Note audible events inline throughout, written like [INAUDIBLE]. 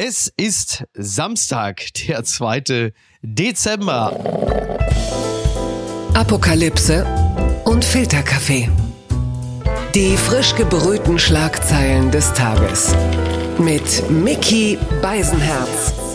Es ist Samstag, der 2. Dezember. Apokalypse und Filterkaffee. Die frisch gebrühten Schlagzeilen des Tages. Mit Mickey Beisenherz.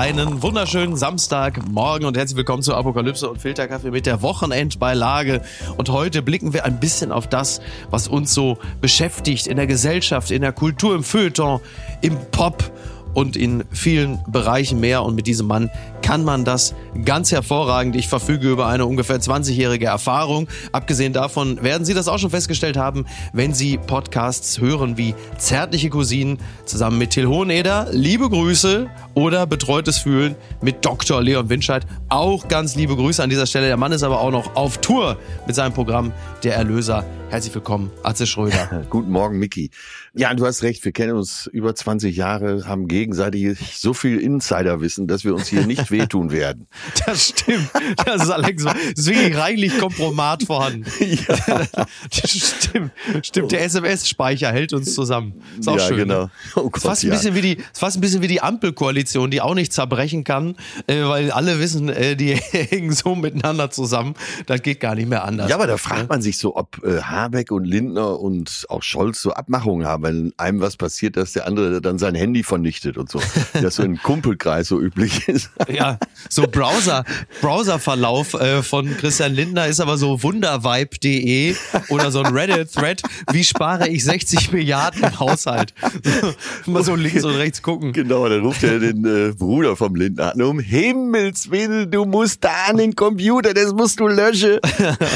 Einen wunderschönen Samstagmorgen und herzlich willkommen zu Apokalypse und Filterkaffee mit der Wochenendbeilage. Und heute blicken wir ein bisschen auf das, was uns so beschäftigt in der Gesellschaft, in der Kultur, im Feuilleton, im Pop und in vielen Bereichen mehr. Und mit diesem Mann kann man das ganz hervorragend. Ich verfüge über eine ungefähr 20-jährige Erfahrung. Abgesehen davon werden Sie das auch schon festgestellt haben, wenn Sie Podcasts hören wie Zärtliche Cousinen zusammen mit Till Hoheneder. Liebe Grüße oder Betreutes Fühlen mit Dr. Leon Winscheid. Auch ganz liebe Grüße an dieser Stelle. Der Mann ist aber auch noch auf Tour mit seinem Programm Der Erlöser. Herzlich willkommen, Atze Schröder. [LAUGHS] Guten Morgen, Micky. Ja, du hast recht. Wir kennen uns über 20 Jahre, haben gegenseitig so viel Insiderwissen, dass wir uns hier nicht wehtun werden. [LAUGHS] Das stimmt. Das ist Alex. Deswegen reichlich Kompromat vorhanden. [LAUGHS] Ja. Das stimmt. Stimmt. Der SMS-Speicher hält uns zusammen. Ist auch ja, schön. Genau. Ne? Oh Gott, fast ein ja. bisschen wie die, fast ein bisschen wie die Ampelkoalition, die auch nicht zerbrechen kann, äh, weil alle wissen, äh, die [LAUGHS] hängen so miteinander zusammen. Das geht gar nicht mehr anders. Ja, aber da fragt man sich so, ob äh, Habeck und Lindner und auch Scholz so Abmachungen haben, wenn einem was passiert, dass der andere dann sein Handy vernichtet und so. Das so im Kumpelkreis so üblich ist. Ja, so Browser, Browserverlauf äh, von Christian Lindner ist aber so wundervibe.de oder so ein Reddit-Thread. Wie spare ich 60 Milliarden im Haushalt? [LAUGHS] Mal so links und rechts gucken. Genau, dann ruft er den äh, Bruder vom Lindner an. Um Himmels Willen, du musst da an den Computer, das musst du löschen.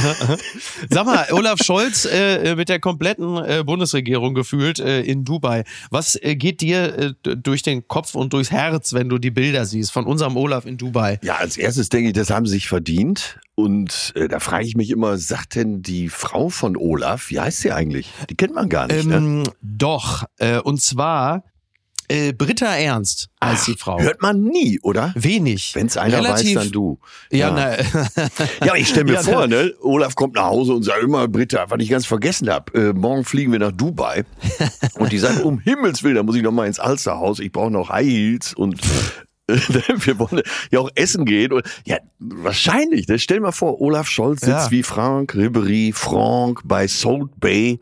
[LAUGHS] Sag mal, Olaf Scholz äh, mit der kompletten äh, Bundesregierung gefühlt äh, in Dubai. Was äh, geht dir äh, durch den Kopf und durchs Herz, wenn du die Bilder siehst von unserem Olaf in Dubai? Ja, als erstes denke ich, das haben sie sich verdient. Und äh, da frage ich mich immer, sagt denn die Frau von Olaf, wie heißt sie eigentlich? Die kennt man gar nicht, ähm, ne? Doch, äh, und zwar äh, Britta Ernst als Ach, die Frau. Hört man nie, oder? Wenig. Wenn es einer Relativ, weiß, dann du. Ja, na, ja ich stelle mir [LAUGHS] Ja, vor, ne? Olaf kommt nach Hause und sagt immer, Britta, was ich ganz vergessen habe, äh, morgen fliegen wir nach Dubai. [LAUGHS] und die sagt, um Himmels Willen, da muss ich noch mal ins Alsterhaus, ich brauche noch High Heels und [LAUGHS] wir wollen ja auch essen gehen. Und, ja, wahrscheinlich. Ne? Stell dir mal vor, Olaf Scholz sitzt Ja. wie Frank Ribery, Frank bei Salt Bay.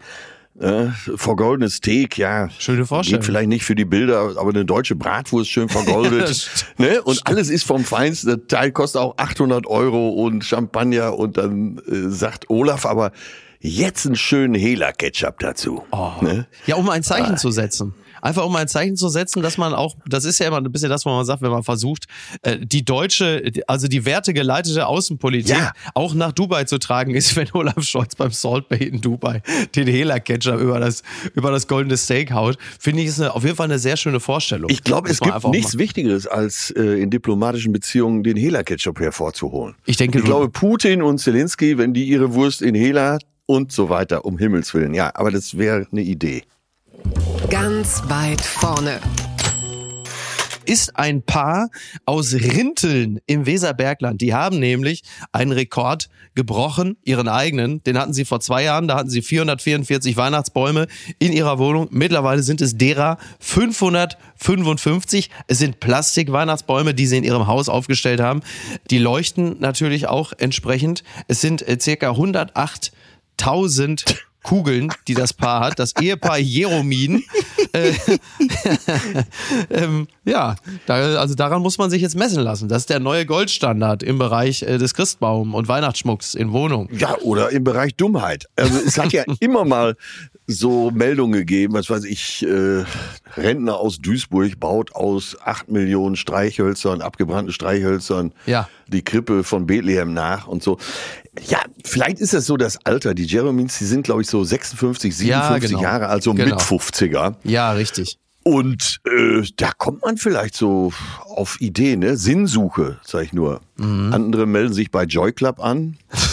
Äh, vergoldenes Steak, ja. Schöne Vorstellung. Geht vielleicht nicht für die Bilder, aber eine deutsche Bratwurst schön vergoldet. [LAUGHS] Ne? Und alles ist vom Feinsten. Der Teil kostet auch 800 Euro und Champagner. Und dann äh, sagt Olaf aber, jetzt einen schönen Hela-Ketchup dazu. Ne? ja, um ein Ah. Zeichen zu setzen. Einfach um ein Zeichen zu setzen, dass man auch, das ist ja immer ein bisschen das, was man sagt, wenn man versucht, äh, die deutsche, also die wertegeleitete Außenpolitik Ja. auch nach Dubai zu tragen, ist, wenn Olaf Scholz beim Salt Bay in Dubai den Hela-Ketchup über das, über das goldene Steak haut. Finde ich, ist eine, auf jeden Fall eine sehr schöne Vorstellung. Ich glaube, es gibt nichts Wichtigeres, als äh, in diplomatischen Beziehungen den Hela-Ketchup hervorzuholen. Ich denke, ich glaube, Putin und Zelensky, wenn die ihre Wurst in Hela und so weiter, um Himmels Willen. Ja, aber das wäre eine Idee. Ganz weit vorne. ist ein Paar aus Rinteln im Weserbergland. Die haben nämlich einen Rekord gebrochen, ihren eigenen. Den hatten sie vor zwei Jahren. Da hatten sie 444 Weihnachtsbäume in ihrer Wohnung. Mittlerweile sind es derer 555. Es sind Plastik-Weihnachtsbäume, die sie in ihrem Haus aufgestellt haben. Die leuchten natürlich auch entsprechend. Es sind äh, circa 108.000 Kugeln, die das Paar hat. Das Ehepaar Jeromin. [LAUGHS] Äh, [LAUGHS] ähm, ja, da, also daran muss man sich jetzt messen lassen. Das ist der neue Goldstandard im Bereich äh, des Christbaum und Weihnachtsschmucks in Wohnungen. Ja, oder im Bereich Dummheit. Also es hat ja [LAUGHS] immer mal so Meldungen gegeben, was weiß ich, äh, Rentner aus Duisburg baut aus acht Millionen Streichhölzern, abgebrannten Streichhölzern, Ja. die Krippe von Bethlehem nach und so. Ja, vielleicht ist das so das Alter. Die Jeremins, die sind, glaube ich, so 56, 57 Ja, genau. Jahre, also Genau. mit 50er. Ja, richtig. Und äh, da kommt man vielleicht so auf Ideen, ne? Sinnsuche, sag ich nur. Mhm. Andere melden sich bei Joy Club an [LAUGHS]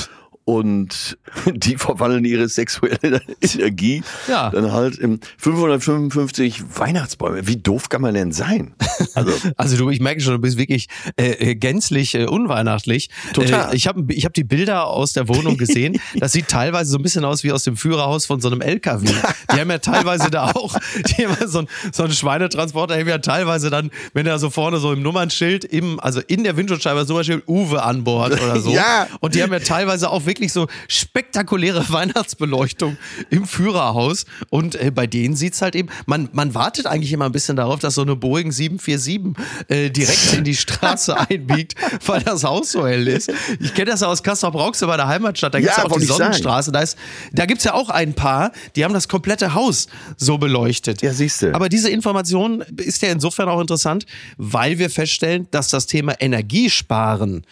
und [LAUGHS] die verwandeln ihre sexuelle [LAUGHS] Energie Ja. dann halt in 555 Weihnachtsbäume. Wie doof kann man denn sein? Also, [LAUGHS] Also du, ich merke schon, du bist wirklich äh, äh, gänzlich äh, unweihnachtlich. Total. Äh, ich habe ich hab die Bilder aus der Wohnung gesehen. Das sieht teilweise so ein bisschen aus wie aus dem Führerhaus von so einem LKW. Die haben ja teilweise da auch, die haben so ein, so ein Schweinetransporter, haben ja teilweise dann, wenn er so vorne so im Nummernschild, im, also in der Windschutzscheibe zum Beispiel Uwe an Bord oder so. Ja. Und die haben ja teilweise auch wirklich so spektakuläre [LAUGHS] Weihnachtsbeleuchtung im Führerhaus. Und äh, bei denen sieht's halt eben, man, man wartet eigentlich immer ein bisschen darauf, dass so eine Boeing 747 äh, direkt in die Straße [LAUGHS] einbiegt, weil das Haus so hell ist. Ich kenne das ja aus Kassel-Brauxel bei der Heimatstadt, da gibt's Ja, ja auch die ich sagen. Sonnenstraße. Da, ist, da gibt's ja auch ein paar, die haben das komplette Haus so beleuchtet. Ja, siehste. Aber diese Information ist ja insofern auch interessant, weil wir feststellen, dass das Thema Energiesparen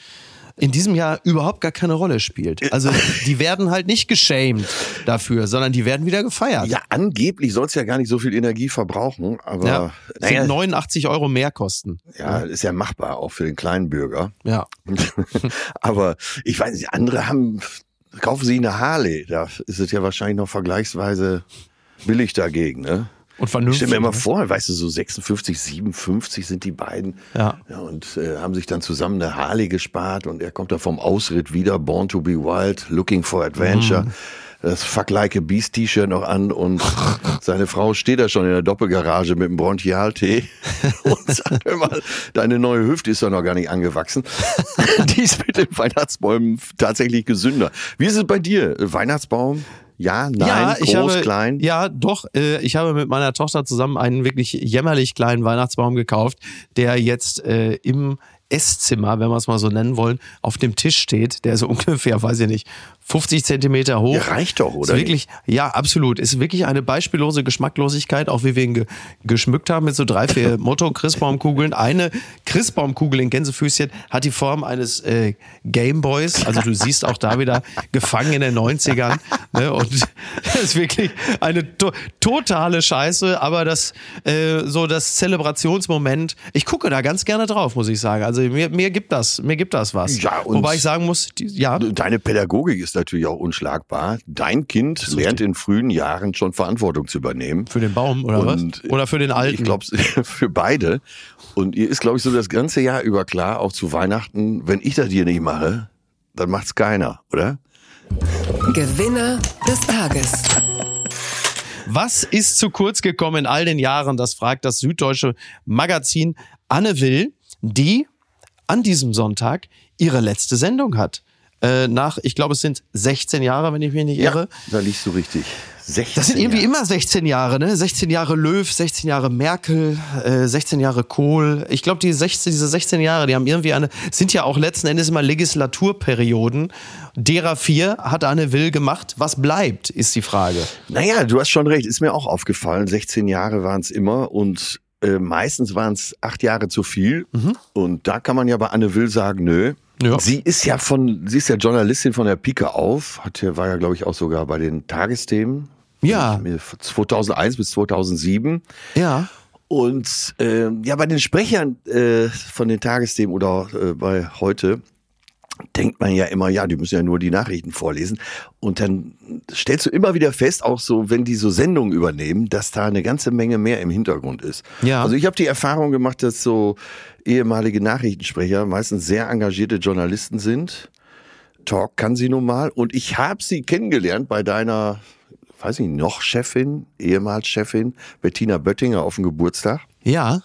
in diesem Jahr überhaupt gar keine Rolle spielt. Also die werden halt nicht geschämt dafür, sondern die werden wieder gefeiert. ja, angeblich soll es ja gar nicht so viel Energie verbrauchen, aber Ja, naja, sind 89 Euro mehr kosten. ja, ist ja machbar, auch für den kleinen Bürger. Ja. [LAUGHS] aber ich weiß nicht, andere haben, kaufen sich eine Harley, da ist es ja wahrscheinlich noch vergleichsweise billig dagegen, ne? Und Ich vernünftig. stell mir immer ne? vor, weißt du, so 56, 57 sind die beiden. Ja. und äh, haben sich dann zusammen eine Harley gespart und er kommt da vom Ausritt wieder, Born to be Wild, Looking for Adventure. Mhm. Das Fuck Like a Beast T-Shirt noch an und [LAUGHS] seine Frau steht da schon in der Doppelgarage mit dem Bronchialtee [LAUGHS] und sagt, hör mal, deine neue Hüfte ist doch noch gar nicht angewachsen. [LAUGHS] Die ist mit den Weihnachtsbäumen tatsächlich gesünder. Wie ist es bei dir? Weihnachtsbaum? Ja, nein, ja, groß, ich habe, klein? Ja, doch. Äh, ich habe mit meiner Tochter zusammen einen wirklich jämmerlich kleinen Weihnachtsbaum gekauft, der jetzt äh, im Esszimmer, wenn wir es mal so nennen wollen, auf dem Tisch steht. Der ist so [LAUGHS] ungefähr, weiß ich nicht, 50 Zentimeter hoch. Ja, reicht doch, oder Ist wirklich, ja, absolut. Ist wirklich eine beispiellose Geschmacklosigkeit, auch wie wir ihn ge geschmückt haben mit so drei, vier [LAUGHS] Motto-Christbaumkugeln. Eine Christbaumkugel in Gänsefüßchen hat die Form eines äh, Gameboys. Also du siehst auch da wieder gefangen in den 90ern. Ne? Und das [LAUGHS] ist wirklich eine to totale Scheiße, aber das äh, so das Zelebrationsmoment. Ich gucke da ganz gerne drauf, muss ich sagen. Also mir, mir gibt das, mir gibt das was. Ja, Wobei ich sagen muss, die, ja, Deine Pädagogik ist natürlich auch unschlagbar. Dein Kind lernt in frühen Jahren schon Verantwortung zu übernehmen. für den Baum oder Und, was? Oder für den alten? Ich glaube, [LAUGHS] für beide. Und ihr ist, glaube ich, so das ganze Jahr über klar, auch zu Weihnachten, wenn ich das hier nicht mache, dann macht's keiner, oder? Gewinner des Tages. Was ist zu kurz gekommen in all den Jahren? Das fragt das süddeutsche Magazin Anne Will, die an diesem Sonntag ihre letzte Sendung hat. Äh, nach, ich glaube, es sind 16 Jahre, wenn ich mich nicht irre. da liegst du richtig. 16 Das sind irgendwie Jahre. immer 16 Jahre, ne? 16 Jahre Löw, 16 Jahre Merkel, äh, 16 Jahre Kohl. Ich glaube, die 16, diese 16 Jahre, die haben irgendwie eine, sind ja auch letzten Endes immer Legislaturperioden. Derer vier hat Anne Will gemacht. Was bleibt, ist die Frage. Naja, du hast schon recht, ist mir auch aufgefallen. 16 Jahre waren es immer und äh, meistens waren es acht Jahre zu viel. Und da kann man ja bei Anne Will sagen, nö. Ja. Sie ist ja von, sie ist ja Journalistin von der Pike auf, hat war ja, glaube ich, auch sogar bei den Tagesthemen. Ja. 2001 bis 2007. Ja. Und äh, ja, bei den Sprechern äh, von den Tagesthemen oder äh, bei heute denkt man ja immer, ja, die müssen ja nur die Nachrichten vorlesen. Und dann stellst du immer wieder fest, auch so, wenn die so Sendungen übernehmen, dass da eine ganze Menge mehr im Hintergrund ist. Ja. Also ich habe die Erfahrung gemacht, dass so ehemalige Nachrichtensprecher meistens sehr engagierte Journalisten sind. Talk kann sie nun mal. Und ich habe sie kennengelernt bei deiner, weiß ich nicht, noch Chefin, ehemals Chefin, Bettina Böttinger auf dem Geburtstag. Ja.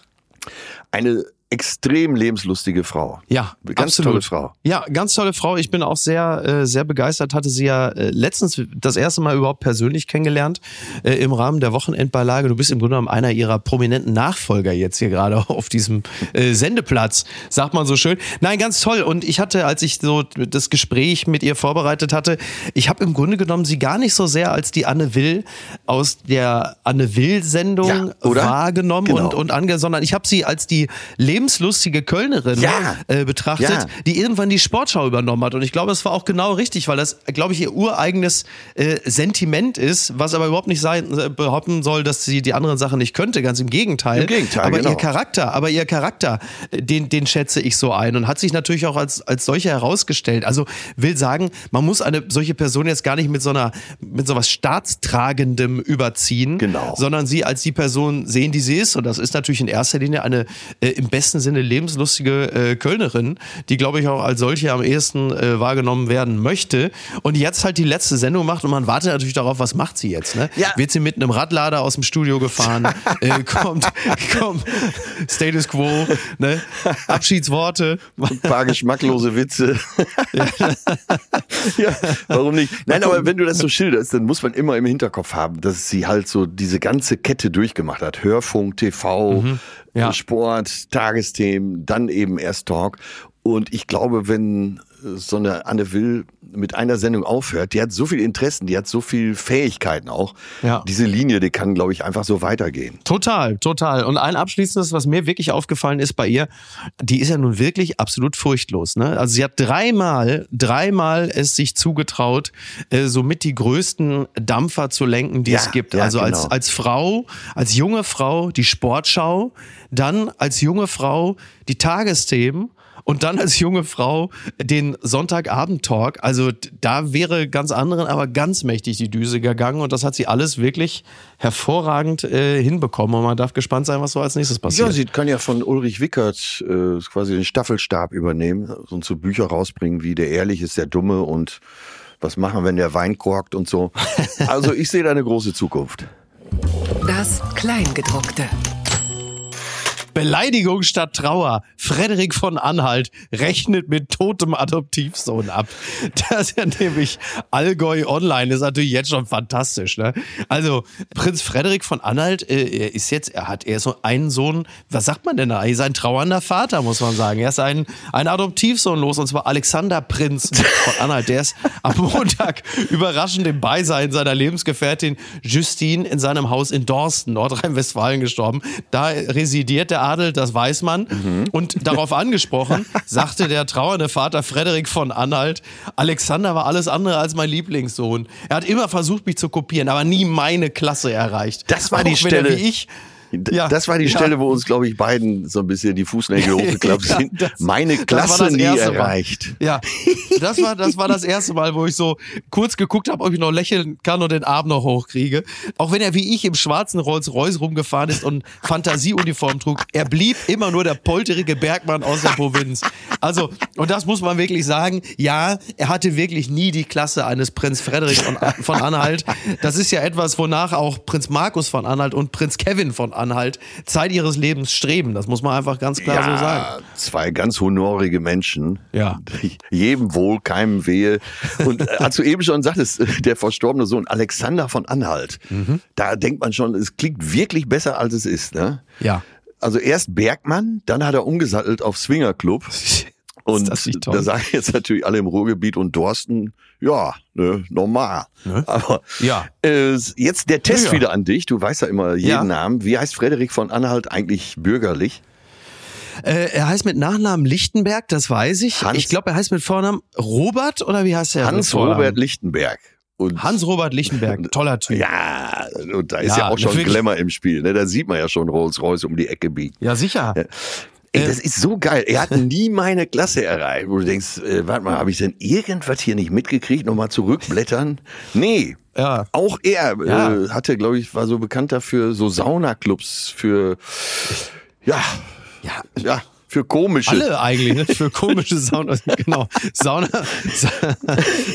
Eine extrem lebenslustige Frau. Ja, Ganz absolut. tolle Frau. Ja, ganz tolle Frau. Ich bin auch sehr, äh, sehr begeistert. Hatte sie ja äh, letztens das erste Mal überhaupt persönlich kennengelernt äh, im Rahmen der Wochenendbeilage. Du bist im Grunde genommen einer ihrer prominenten Nachfolger jetzt hier gerade [LAUGHS] auf diesem äh, Sendeplatz, sagt man so schön. Nein, ganz toll. Und ich hatte, als ich so das Gespräch mit ihr vorbereitet hatte, ich habe im Grunde genommen sie gar nicht so sehr als die Anne Will aus der Anne Will-Sendung Ja, wahrgenommen Genau. und, und sondern ich habe sie als die lebenslustige Kölnerin Ja. äh, betrachtet, Ja. die irgendwann die Sportschau übernommen hat. Und ich glaube, das war auch genau richtig, weil das, glaube ich, ihr ureigenes äh, Sentiment ist, was aber überhaupt nicht sein, äh, behaupten soll, dass sie die anderen Sachen nicht könnte. Ganz im Gegenteil. Im Gegenteil, aber genau. ihr Charakter, aber ihr Charakter, den, den schätze ich so ein und hat sich natürlich auch als, als solcher herausgestellt. Also will sagen, man muss eine solche Person jetzt gar nicht mit so einer, mit so was Staatstragendem überziehen, Genau. sondern sie als die Person sehen, die sie ist. Und das ist natürlich in erster Linie eine äh, im besten Sinne lebenslustige äh, Kölnerin, die, glaube ich, auch als solche am ehesten äh, wahrgenommen werden möchte. Und jetzt halt die letzte Sendung macht und man wartet natürlich darauf, was macht sie jetzt? Ne? Ja. Wird sie mit einem Radlader aus dem Studio gefahren? [LAUGHS] äh, kommt, kommt Status Quo, ne? Abschiedsworte. Ein paar geschmacklose Witze. [LAUGHS] ja, warum nicht? Nein, aber wenn du das so schilderst, dann muss man immer im Hinterkopf haben, dass sie halt so diese ganze Kette durchgemacht hat. Hörfunk, TV, Ja. äh, Sport, Tagesthemen, dann eben erst Talk. Und ich glaube, wenn so eine Anne Will mit einer Sendung aufhört, die hat so viele Interessen, die hat so viele Fähigkeiten auch. Ja. Diese Linie, die kann, glaube ich, einfach so weitergehen. Total, total. Und ein abschließendes, was mir wirklich aufgefallen ist bei ihr, die ist ja nun wirklich absolut furchtlos. Ne? Also sie hat dreimal, dreimal es sich zugetraut, äh, somit die größten Dampfer zu lenken, die Ja, es gibt. ja, also als, genau. als Frau, als junge Frau die Sportschau, dann als junge Frau die Tagesthemen und dann als junge Frau den Sonntagabend-Talk. Also da wäre ganz anderen, aber ganz mächtig die Düse gegangen und das hat sie alles wirklich hervorragend äh, hinbekommen und man darf gespannt sein, was so als nächstes passiert. Ja, sie kann ja von Ulrich Wickert äh, quasi den Staffelstab übernehmen und so Bücher rausbringen wie Der Ehrliche ist der Dumme und was machen, wenn der Wein korkt und so. [LAUGHS] Also ich sehe da eine große Zukunft. Das Kleingedruckte. Beleidigung statt Trauer. Frederik von Anhalt rechnet mit totem Adoptivsohn ab. Das ist ja nämlich Allgäu Online ist natürlich jetzt schon fantastisch. Ne? Also Prinz Frederik von Anhalt äh, er ist jetzt, er hat er so einen Sohn, was sagt man denn da? Er ist ein trauernder Vater, muss man sagen. Er ist ein, ein Adoptivsohn los und zwar Alexander Prinz von Anhalt. Der ist am Montag überraschend im Beisein seiner Lebensgefährtin Justine in seinem Haus in Dorsten, Nordrhein-Westfalen gestorben. Da residiert der Adel, das weiß man. Und darauf [LAUGHS] angesprochen, sagte der trauernde Vater Frederik von Anhalt, Alexander war alles andere als mein Lieblingssohn. Er hat immer versucht, mich zu kopieren, aber nie meine Klasse erreicht. Das war Auch die Stelle. Wie ich, [LAUGHS] Ja. Das war die Ja. Stelle, wo uns, glaube ich, beiden so ein bisschen die Fußnägel [LAUGHS] hochgeklappt Ja, sind. das- Meine das war Klasse nie erste Mal. erreicht. Ja, das war, das war das erste Mal, wo ich so kurz geguckt habe, ob ich noch lächeln kann und den Arm noch hochkriege. Auch wenn er wie ich im schwarzen Rolls-Royce rumgefahren ist und Fantasieuniform trug, er blieb immer nur der polterige Bergmann aus der Provinz. Also, und das muss man wirklich sagen, ja, er hatte wirklich nie die Klasse eines Prinz Frederik von, von Anhalt. Das ist ja etwas, wonach auch Prinz Markus von Anhalt und Prinz Kevin von Anhalt Zeit ihres Lebens streben. Das muss man einfach ganz klar so sagen. zwei ganz honorige Menschen. Ja. Jedem wohl, keinem wehe. Und äh, als du eben schon sagtest, äh, der verstorbene Sohn Alexander von Anhalt, Mhm. da denkt man schon, es klingt wirklich besser, als es ist. Ne? Ja. Also erst Bergmann, dann hat er umgesattelt auf Swingerclub. [LAUGHS] Und das nicht toll? da sagen jetzt natürlich alle im Ruhrgebiet und Dorsten, ja, ne, normal. Aber Ja. äh, jetzt der Test Ja. wieder an dich. Du weißt ja immer jeden Ja. Namen. Wie heißt Frederik von Anhalt eigentlich bürgerlich? Äh, er heißt mit Nachnamen Lichtenberg, das weiß ich. Hans- ich glaube, er heißt mit Vornamen Robert oder wie heißt er? Hans-Robert Lichtenberg. Und Hans-Robert Lichtenberg, [LAUGHS] toller Typ. Ja, und da ist ja, Ja, auch schon. Glamour im Spiel. Ne? Da sieht man ja schon Rolls-Royce um die Ecke biegen. Ja, sicher. Ey, das ist so geil. Er hat [LAUGHS] nie meine Klasse erreicht. Wo du denkst, äh, warte mal, habe ich denn irgendwas hier nicht mitgekriegt? Nochmal zurückblättern? Nee. Ja. Auch er Ja. äh, hatte, glaube ich, war so bekannt dafür, so Saunaclubs für, ja, Ja. ja, für komische. Alle eigentlich, ne? Für komische Sauna, [LAUGHS] genau. Sauna,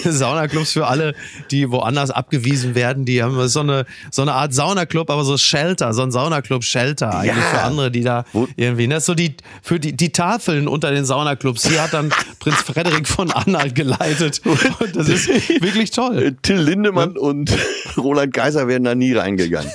Saunaclubs für alle, die woanders abgewiesen werden. Die haben so eine, so eine Art Saunaclub, aber so Shelter, so ein Saunaclub-Shelter eigentlich Ja. für andere, die da Wo- irgendwie, ne? So die, für die, die Tafeln unter den Saunaclubs. Die hat dann Prinz Frederik von Anhalt geleitet. [LAUGHS] Und das ist wirklich toll. Äh, Till Lindemann und, [LAUGHS] Roland Kaiser wären da nie reingegangen.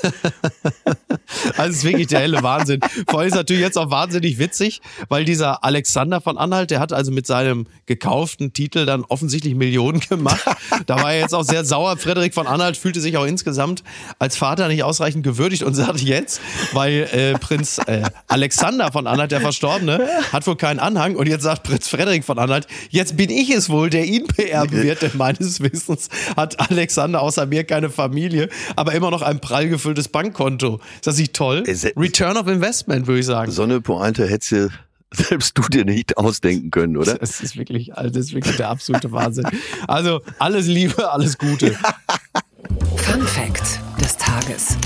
Also es ist wirklich der helle Wahnsinn. Vor allem ist natürlich jetzt auch wahnsinnig witzig, weil dieser Alexander von Anhalt, der hat also mit seinem gekauften Titel dann offensichtlich Millionen [LAUGHS] gemacht. Da war er jetzt auch sehr sauer. Frederik von Anhalt fühlte sich auch insgesamt als Vater nicht ausreichend gewürdigt und sagt jetzt, weil äh, Prinz äh, Alexander von Anhalt, der Verstorbene, hat wohl keinen Anhang und jetzt sagt Prinz Frederik von Anhalt, jetzt bin ich es wohl, der ihn beerben wird, denn meines Wissens hat Alexander außer mir keine Familie, aber immer noch ein prall gefülltes Bankkonto. Ist das nicht toll? Return of Investment, würde ich sagen. So eine Pointe hättest du [LAUGHS] selbst du dir nicht ausdenken können, oder? Das ist wirklich, also das ist wirklich der absolute Wahnsinn. Also alles Liebe, alles Gute. Fun Fact des Tages.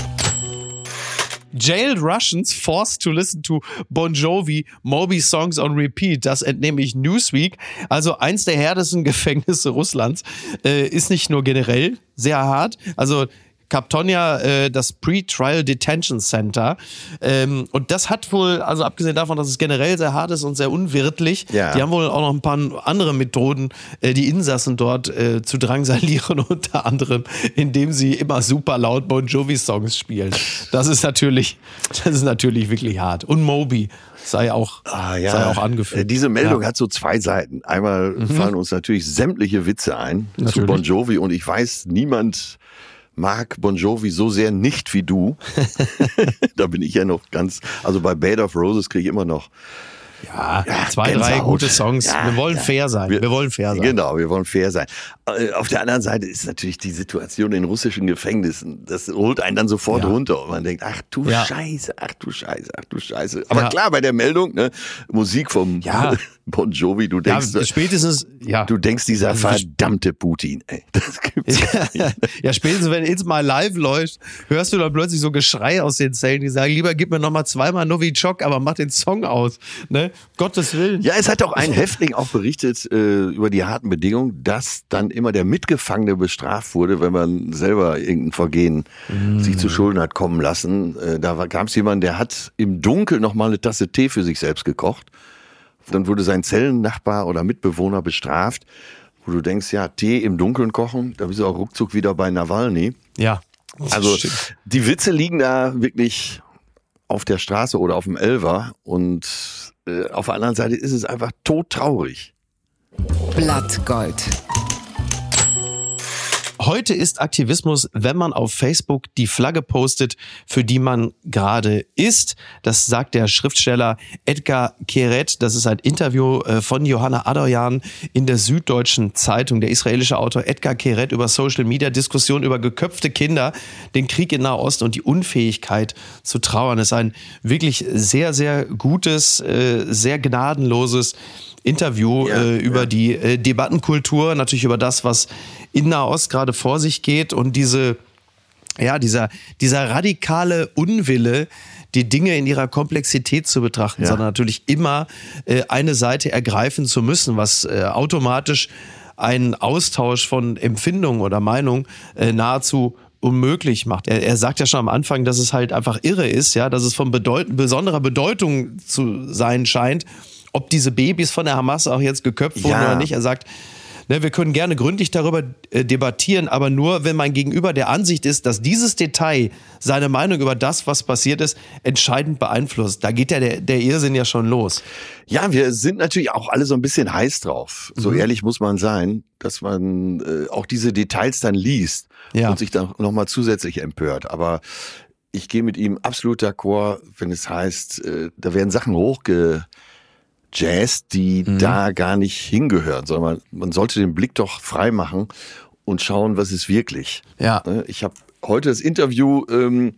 Jailed Russians forced to listen to Bon Jovi Moby Songs on Repeat. Das entnehme ich Newsweek. Also eins der härtesten [LAUGHS] Gefängnisse Russlands äh, ist nicht nur generell sehr hart. Also Kaptonia, äh, das Pre-Trial Detention Center. Ähm, und das hat wohl, also abgesehen davon, dass es generell sehr hart ist und sehr unwirtlich, Ja. die haben wohl auch noch ein paar andere Methoden, äh, die Insassen dort äh, zu drangsalieren, [LAUGHS] unter anderem, indem sie immer super laut Bon Jovi-Songs spielen. Das ist natürlich, das ist natürlich wirklich hart. Und Moby sei auch, sei auch Äh, angeführt. Diese Meldung Ja. hat so zwei Seiten. Einmal fallen uns natürlich sämtliche Witze ein zu Natürlich. Bon Jovi und ich weiß, niemand mag Bon Jovi so sehr nicht wie du. [LAUGHS] da bin ich ja noch ganz, also bei Bed of Roses kriege ich immer noch. Ja, zwei, drei gute Songs. Ja, wir wollen ja. fair sein. Wir, wollen fair sein. Genau, wir wollen fair sein. Äh, Auf der anderen Seite ist natürlich die Situation in russischen Gefängnissen, das holt einen dann sofort Ja. runter und man denkt, ach du Ja. Scheiße, ach du Scheiße, ach du Scheiße. Aber Ja. klar, bei der Meldung, ne, Musik vom Ja. [LAUGHS] Bon Jovi, du Ja, denkst, spätestens, ja. du denkst, dieser Also, verdammte Putin, ey, [LAUGHS] das gibt's ja, [LAUGHS] ja, spätestens wenn It's My Live läuft, hörst du dann plötzlich so Geschrei aus den Zellen, die sagen, lieber gib mir noch mal zweimal Novichok, aber mach den Song aus. Ne? Gottes Willen. Ja, es hat auch ein Häftling auch berichtet äh, über die harten Bedingungen, dass dann immer der Mitgefangene bestraft wurde, wenn man selber irgendein Vergehen sich zu Schulden hat kommen lassen. Äh, da gab es jemanden, der hat im Dunkeln noch mal eine Tasse Tee für sich selbst gekocht. Dann wurde sein Zellennachbar oder Mitbewohner bestraft, wo du denkst, ja, Tee im Dunkeln kochen, da bist du auch ruckzuck wieder bei Nawalny. Ja. Also die Witze liegen da wirklich auf der Straße oder auf dem Elver und auf der anderen Seite ist es einfach todtraurig. Blattgold. Heute ist Aktivismus, wenn man auf Facebook die Flagge postet, für die man gerade ist. Das sagt der Schriftsteller Edgar Keret. Das ist ein Interview äh, von Johanna Adoyan in der Süddeutschen Zeitung. Der israelische Autor Edgar Keret über Social Media, Diskussion über geköpfte Kinder, den Krieg in Nahost und die Unfähigkeit zu trauern. Das ist ein wirklich sehr, sehr gutes, äh, sehr gnadenloses Interview Ja, äh, über ja. die Debattenkultur, natürlich über das, was in Nahost gerade vor sich geht und diese, ja, dieser, dieser radikale Unwille, die Dinge in ihrer Komplexität zu betrachten, Ja. sondern natürlich immer äh, eine Seite ergreifen zu müssen, was äh, automatisch einen Austausch von Empfindungen oder Meinungen äh, nahezu unmöglich macht. Er, er sagt ja schon am Anfang, dass es halt einfach irre ist, ja, dass es von bedeut besonderer Bedeutung zu sein scheint, ob diese Babys von der Hamas auch jetzt geköpft wurden Ja. oder nicht. Er sagt, ne, wir können gerne gründlich darüber äh, debattieren, aber nur, wenn mein Gegenüber der Ansicht ist, dass dieses Detail seine Meinung über das, was passiert ist, entscheidend beeinflusst. Da geht ja der, der Irrsinn ja schon los. Ja, wir sind natürlich auch alle so ein bisschen heiß drauf. So Mhm. ehrlich muss man sein, dass man äh, auch diese Details dann liest Ja. und sich dann nochmal zusätzlich empört. Aber ich gehe mit ihm absolut d'accord, wenn es heißt, äh, da werden Sachen hochgejazzt, die Mhm. da gar nicht hingehören, sondern man, man sollte den Blick doch frei machen und schauen, was ist wirklich. Ja. Ne, Ich habe heute das Interview ähm,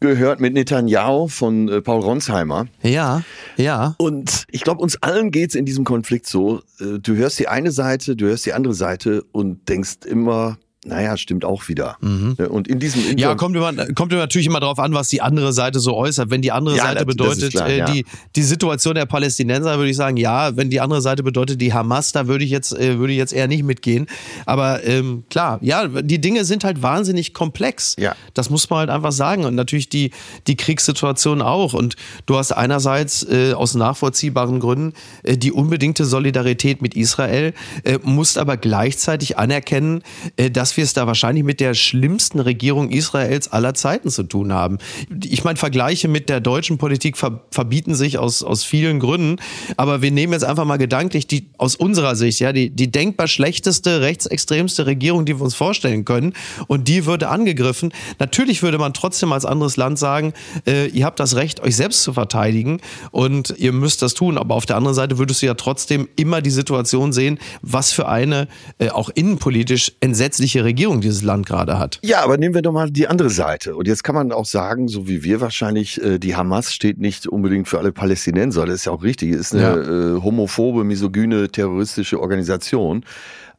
gehört mit Netanyahu von äh, Paul Ronsheimer. Ja, ja. Und ich glaube, uns allen geht's in diesem Konflikt so. äh, Du hörst die eine Seite, du hörst die andere Seite und denkst immer, naja, stimmt auch wieder. Ne, Und in diesem Mhm. Ja, kommt, immer, kommt immer natürlich immer darauf an, was die andere Seite so äußert. Wenn die andere Ja, Seite das- das bedeutet, ist klar, äh, ja. die, die Situation der Palästinenser, würde ich sagen, ja. Wenn die andere Seite bedeutet, die Hamas, da würde ich jetzt, äh, würde ich jetzt eher nicht mitgehen. Aber ähm, klar, ja, die Dinge sind halt wahnsinnig komplex. Ja. Das muss man halt einfach sagen. Und natürlich die, die Kriegssituation auch. Und du hast einerseits äh, aus nachvollziehbaren Gründen äh, die unbedingte Solidarität mit Israel, äh, musst aber gleichzeitig anerkennen, äh, dass wir es da wahrscheinlich mit der schlimmsten Regierung Israels aller Zeiten zu tun haben. Ich meine, Vergleiche mit der deutschen Politik ver verbieten sich aus, aus vielen Gründen, aber wir nehmen jetzt einfach mal gedanklich die aus unserer Sicht, ja, die, die denkbar schlechteste, rechtsextremste Regierung, die wir uns vorstellen können und die würde angegriffen. Natürlich würde man trotzdem als anderes Land sagen, äh, ihr habt das Recht, euch selbst zu verteidigen und ihr müsst das tun, aber auf der anderen Seite würdest du ja trotzdem immer die Situation sehen, was für eine äh, auch innenpolitisch entsetzliche Regierung dieses Land gerade hat. Ja, aber nehmen wir doch mal die andere Seite. Und jetzt kann man auch sagen, so wie wir wahrscheinlich, äh, die Hamas steht nicht unbedingt für alle Palästinenser. Das ist ja auch richtig. Es ist eine ja. äh, homophobe, misogyne, terroristische Organisation.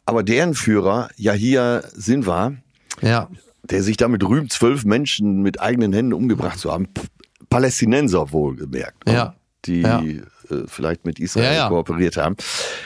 Aber deren Führer, Yahya Sinwar, ja. der sich damit rühmt, zwölf Menschen mit eigenen Händen umgebracht zu haben, Palästinenser wohlgemerkt. Ne? Ja. Die ja. Äh, vielleicht mit Israel ja, kooperiert haben.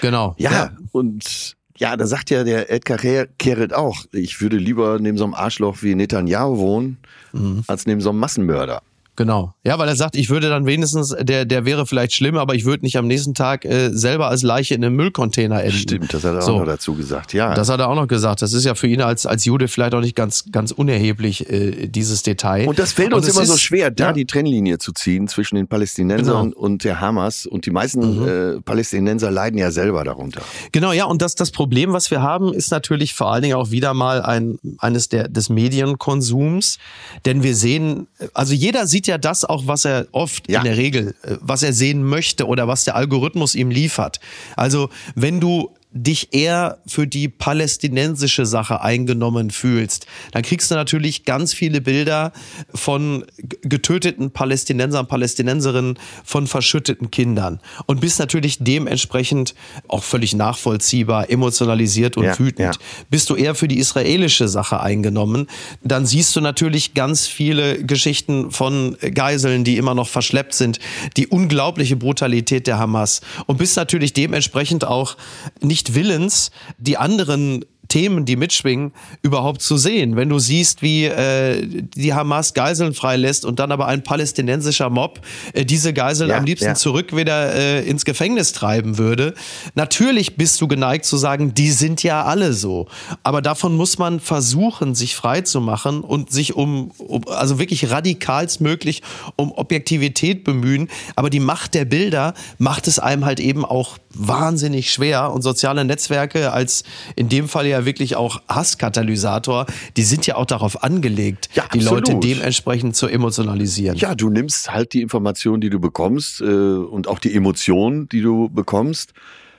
Genau. Ja, und ja, da sagt ja der Edgar Keret auch, ich würde lieber neben so einem Arschloch wie Netanyahu wohnen, mhm. als neben so einem Massenmörder. Genau. Ja, weil er sagt, ich würde dann wenigstens, der, der wäre vielleicht schlimm, aber ich würde nicht am nächsten Tag äh, selber als Leiche in einem Müllcontainer enden. Stimmt, das hat er so. auch noch dazu gesagt, ja. Das hat er auch noch gesagt. Das ist ja für ihn als, als Jude vielleicht auch nicht ganz, ganz unerheblich, äh, dieses Detail. Und das fällt uns immer ist, so schwer, da ja. die Trennlinie zu ziehen zwischen den Palästinensern genau. und der Hamas. Und die meisten mhm. äh, Palästinenser leiden ja selber darunter. Genau, ja. Und das, das Problem, was wir haben, ist natürlich vor allen Dingen auch wieder mal ein, eines der, des Medienkonsums. Denn wir sehen, also jeder sieht ja das auch, was er oft ja. in der Regel, äh, was er sehen möchte oder was der Algorithmus ihm liefert. Also wenn du dich eher für die palästinensische Sache eingenommen fühlst, dann kriegst du natürlich ganz viele Bilder von getöteten Palästinensern, Palästinenserinnen, von verschütteten Kindern und bist natürlich dementsprechend auch völlig nachvollziehbar, emotionalisiert und ja, wütend. Ja. Bist du eher für die israelische Sache eingenommen, dann siehst du natürlich ganz viele Geschichten von Geiseln, die immer noch verschleppt sind, die unglaubliche Brutalität der Hamas und bist natürlich dementsprechend auch nicht nicht willens, die anderen Themen, die mitschwingen, überhaupt zu sehen. Wenn du siehst, wie äh, die Hamas Geiseln freilässt und dann aber ein palästinensischer Mob äh, diese Geiseln ja, am liebsten ja. zurück wieder äh, ins Gefängnis treiben würde, natürlich bist du geneigt zu sagen, die sind ja alle so. Aber davon muss man versuchen, sich frei zu machen und sich um, um also wirklich radikalstmöglich um Objektivität bemühen. Aber die Macht der Bilder macht es einem halt eben auch wahnsinnig schwer und soziale Netzwerke als in dem Fall ja wirklich auch Hasskatalysator, die sind ja auch darauf angelegt, ja, die Leute dementsprechend zu emotionalisieren. Ja, du nimmst halt die Informationen, die du bekommst äh, und auch die Emotionen, die du bekommst.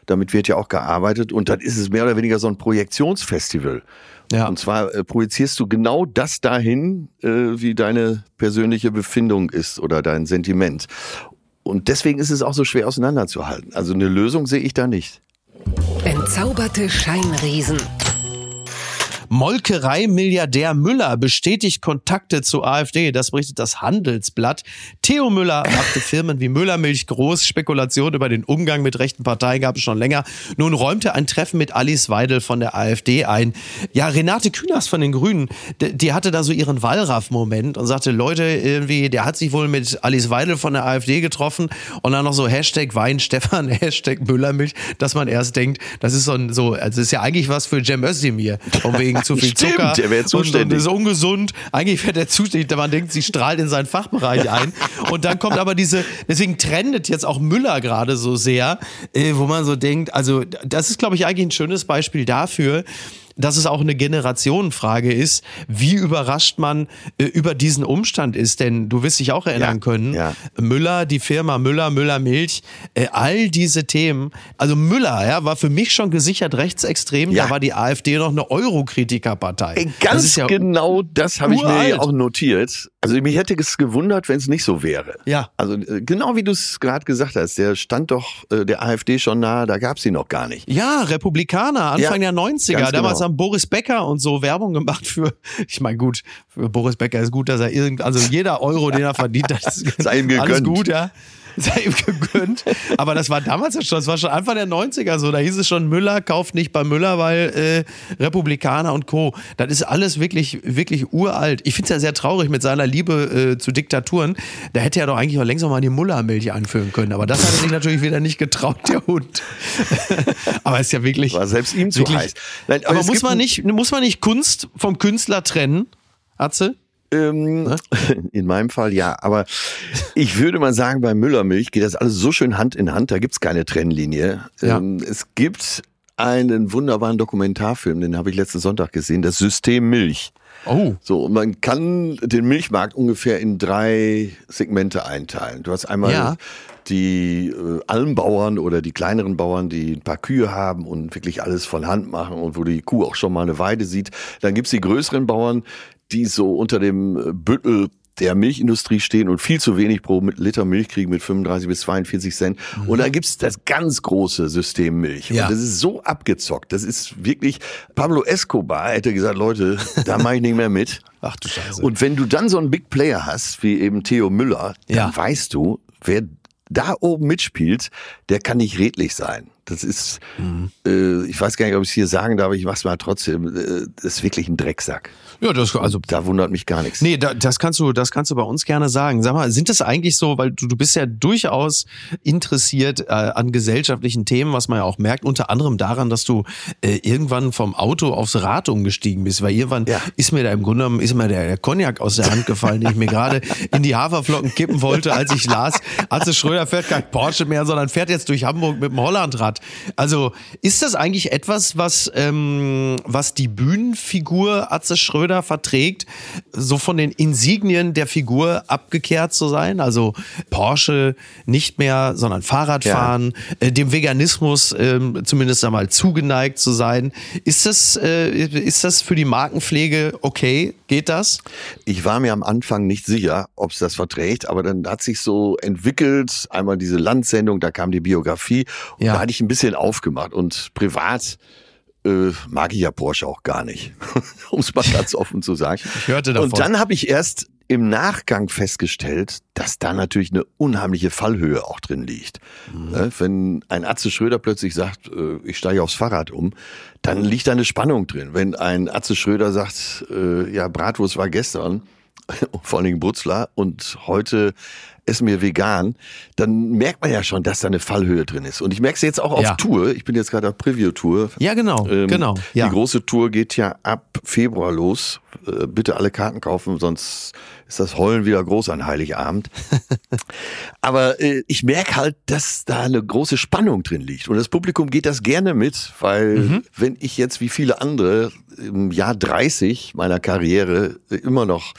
Damit wird ja auch gearbeitet und dann ist es mehr oder weniger so ein Projektionsfestival. Ja. Und zwar äh, projizierst du genau das dahin, äh, wie deine persönliche Befindung ist oder dein Sentiment. Und deswegen ist es auch so schwer auseinanderzuhalten. Also eine Lösung sehe ich da nicht. Entzauberte Scheinriesen. Molkerei-Milliardär Müller bestätigt Kontakte zur AfD. Das berichtet das Handelsblatt. Theo Müller machte Firmen wie Müllermilch groß. Spekulation über den Umgang mit rechten Parteien gab es schon länger. Nun räumte ein Treffen mit Alice Weidel von der AfD ein. Ja, Renate Künast von den Grünen, die hatte da so ihren Wallraff-Moment und sagte, Leute, irgendwie, der hat sich wohl mit Alice Weidel von der AfD getroffen und dann noch so Hashtag Wein Stefan, [LAUGHS] Hashtag Müllermilch, dass man erst denkt, das ist so, ein, so also ist ja eigentlich was für Cem Özdemir. Von wegen zu viel Stimmt, Zucker. Der wäre zuständig. Und, ist ungesund. Eigentlich wäre der zuständig. Man denkt, sie strahlt in seinen Fachbereich ein. [LAUGHS] Und dann kommt aber diese, deswegen trendet jetzt auch Müller gerade so sehr, äh, wo man so denkt, also das ist, glaube ich, eigentlich ein schönes Beispiel dafür, dass es auch eine Generationenfrage ist, wie überrascht man äh, über diesen Umstand ist. Denn du wirst dich auch erinnern ja, können, ja. Müller, die Firma Müller, Müller Milch, äh, all diese Themen. Also Müller ja, war für mich schon gesichert rechtsextrem, ja. da war die AfD noch eine Eurokritikerpartei. Ganz das genau das habe ich mir auch notiert. Also mich hätte es gewundert, wenn es nicht so wäre. Ja. Also äh, genau wie du es gerade gesagt hast, der stand doch äh, der AfD schon nahe, da gab es ihn noch gar nicht. Ja, Republikaner, Anfang der 90er. Damals haben Boris Becker und so Werbung gemacht für, ich meine gut, für Boris Becker ist gut, dass er irgend, also jeder Euro, den er verdient, das [LAUGHS] ist, ist alles gut, ja. Sei ihm gegönnt. Aber das war damals ja schon, das war schon Anfang der 90er so. Da hieß es schon, Müller kauft nicht bei Müller, weil äh, Republikaner und Co. Das ist alles wirklich, wirklich uralt. Ich finde es ja sehr traurig mit seiner Liebe äh, zu Diktaturen. Da hätte er doch eigentlich auch längst noch mal die Mullermilch einführen können. Aber das hat er sich natürlich wieder nicht getraut, der Hund. [LAUGHS] aber ist ja wirklich. War selbst ihm zu wirklich, heiß. Nein, aber es muss man, nicht, muss man nicht Kunst vom Künstler trennen, Atze? Ähm, [LAUGHS] in meinem Fall ja, aber ich würde mal sagen, bei Müllermilch geht das alles so schön Hand in Hand, da gibt's keine Trennlinie. Ja. Ähm, es gibt einen wunderbaren Dokumentarfilm, den habe ich letzten Sonntag gesehen, das System Milch. Oh. So, und man kann den Milchmarkt ungefähr in drei Segmente einteilen. Du hast einmal Ja. die äh, Almbauern oder die kleineren Bauern, die ein paar Kühe haben und wirklich alles von Hand machen und wo die Kuh auch schon mal eine Weide sieht. Dann gibt's die größeren Bauern, die so unter dem äh, Büttel der Milchindustrie stehen und viel zu wenig pro Liter Milch kriegen mit 35 bis 42 Cent. Und dann gibt's das ganz große System Milch. Ja. Und das ist so abgezockt. Das ist wirklich, Pablo Escobar hätte gesagt, Leute, da mache ich nicht mehr mit. [LAUGHS] Ach du Scheiße. Und wenn du dann so einen Big Player hast, wie eben Theo Müller, dann Ja. weißt du, wer da oben mitspielt, der kann nicht redlich sein. Das ist, Mhm. äh, ich weiß gar nicht, ob ich es hier sagen darf, ich mach's mal trotzdem, äh, das ist wirklich ein Drecksack. ja, das, also Da wundert mich gar nichts. Nee, da, das kannst du, das kannst du bei uns gerne sagen. Sag mal, sind das eigentlich so, weil du, du bist ja durchaus interessiert äh, an gesellschaftlichen Themen, was man ja auch merkt, unter anderem daran, dass du äh, irgendwann vom Auto aufs Rad umgestiegen bist, weil irgendwann Ja. ist mir da im Grunde genommen, ist mir der, der Cognac aus der Hand gefallen, den ich mir gerade [LAUGHS] in die Haferflocken kippen wollte, als ich las, Atze Schröder fährt kein Porsche mehr, sondern fährt jetzt durch Hamburg mit dem Hollandrad. Also ist das eigentlich etwas, was, ähm, was die Bühnenfigur Atze Schröder verträgt, so von den Insignien der Figur abgekehrt zu sein? Also Porsche nicht mehr, sondern Fahrradfahren, äh, dem Veganismus ähm, zumindest einmal zugeneigt zu sein. Ist das, äh, ist das für die Markenpflege okay? Geht das? Ich war mir am Anfang nicht sicher, ob es das verträgt, aber dann hat sich so entwickelt, einmal diese Landsendung, da kam die Biografie und Ja. da hatte ich ein bisschen aufgemacht und privat äh, mag ich ja Porsche auch gar nicht, [LAUGHS] um es mal ganz offen zu sagen. Ich hörte davon. Und dann habe ich erst im Nachgang festgestellt, dass da natürlich eine unheimliche Fallhöhe auch drin liegt. Mhm. Ne, Wenn ein Atze Schröder plötzlich sagt, äh, ich steige aufs Fahrrad um, dann liegt da eine Spannung drin. Wenn ein Atze Schröder sagt, äh, ja, Bratwurst war gestern, [LAUGHS] vor allen Dingen Brutzler, und heute essen wir vegan, dann merkt man ja schon, dass da eine Fallhöhe drin ist. Und ich merke es jetzt auch auf Ja. Tour. Ich bin jetzt gerade auf Preview-Tour. Ja, genau, Ähm, genau. Ja. Die große Tour geht ja ab Februar los. Äh, bitte alle Karten kaufen, sonst ist das Heulen wieder groß an Heiligabend. [LAUGHS] Aber äh, ich merke halt, dass da eine große Spannung drin liegt. Und das Publikum geht das gerne mit, weil Mhm. wenn ich jetzt wie viele andere im Jahr 30 meiner Karriere immer noch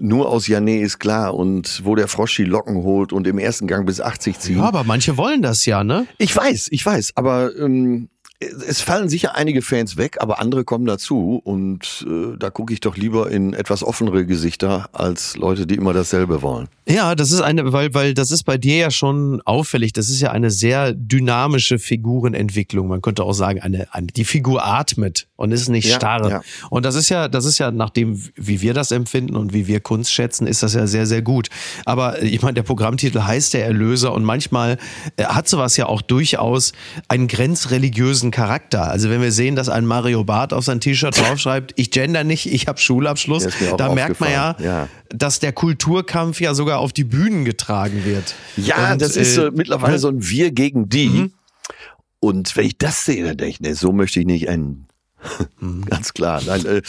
nur aus Janet ist klar und wo der Frosch die Locken holt und im ersten Gang bis 80 ziehen. ja, aber manche wollen das ja, ne? Ich weiß, ich weiß, aber ähm, es fallen sicher einige Fans weg, aber andere kommen dazu und äh, da gucke ich doch lieber in etwas offenere Gesichter als Leute, die immer dasselbe wollen. Ja, das ist eine, weil, weil das ist bei dir ja schon auffällig. Das ist ja eine sehr dynamische Figurenentwicklung. Man könnte auch sagen, eine, eine die Figur atmet und ist nicht Ja, starr. ja. Und das ist ja, das ist ja nach dem, wie wir das empfinden und wie wir Kunst schätzen, ist das ja sehr, sehr gut. Aber ich meine, der Programmtitel heißt der Erlöser und manchmal äh, hat sowas ja auch durchaus einen grenzreligiösen Charakter. Also wenn wir sehen, dass ein Mario Barth auf sein T-Shirt draufschreibt, ich gender nicht, ich habe Schulabschluss, da merkt man ja, ja. dass der Kulturkampf ja sogar auf die Bühnen getragen wird. Ja, Und, das ist äh, so mittlerweile ne? so ein Wir gegen die. Und wenn ich das sehe, dann denke ich, nee, so möchte ich nicht enden. [LAUGHS] Ganz klar. Nein, äh,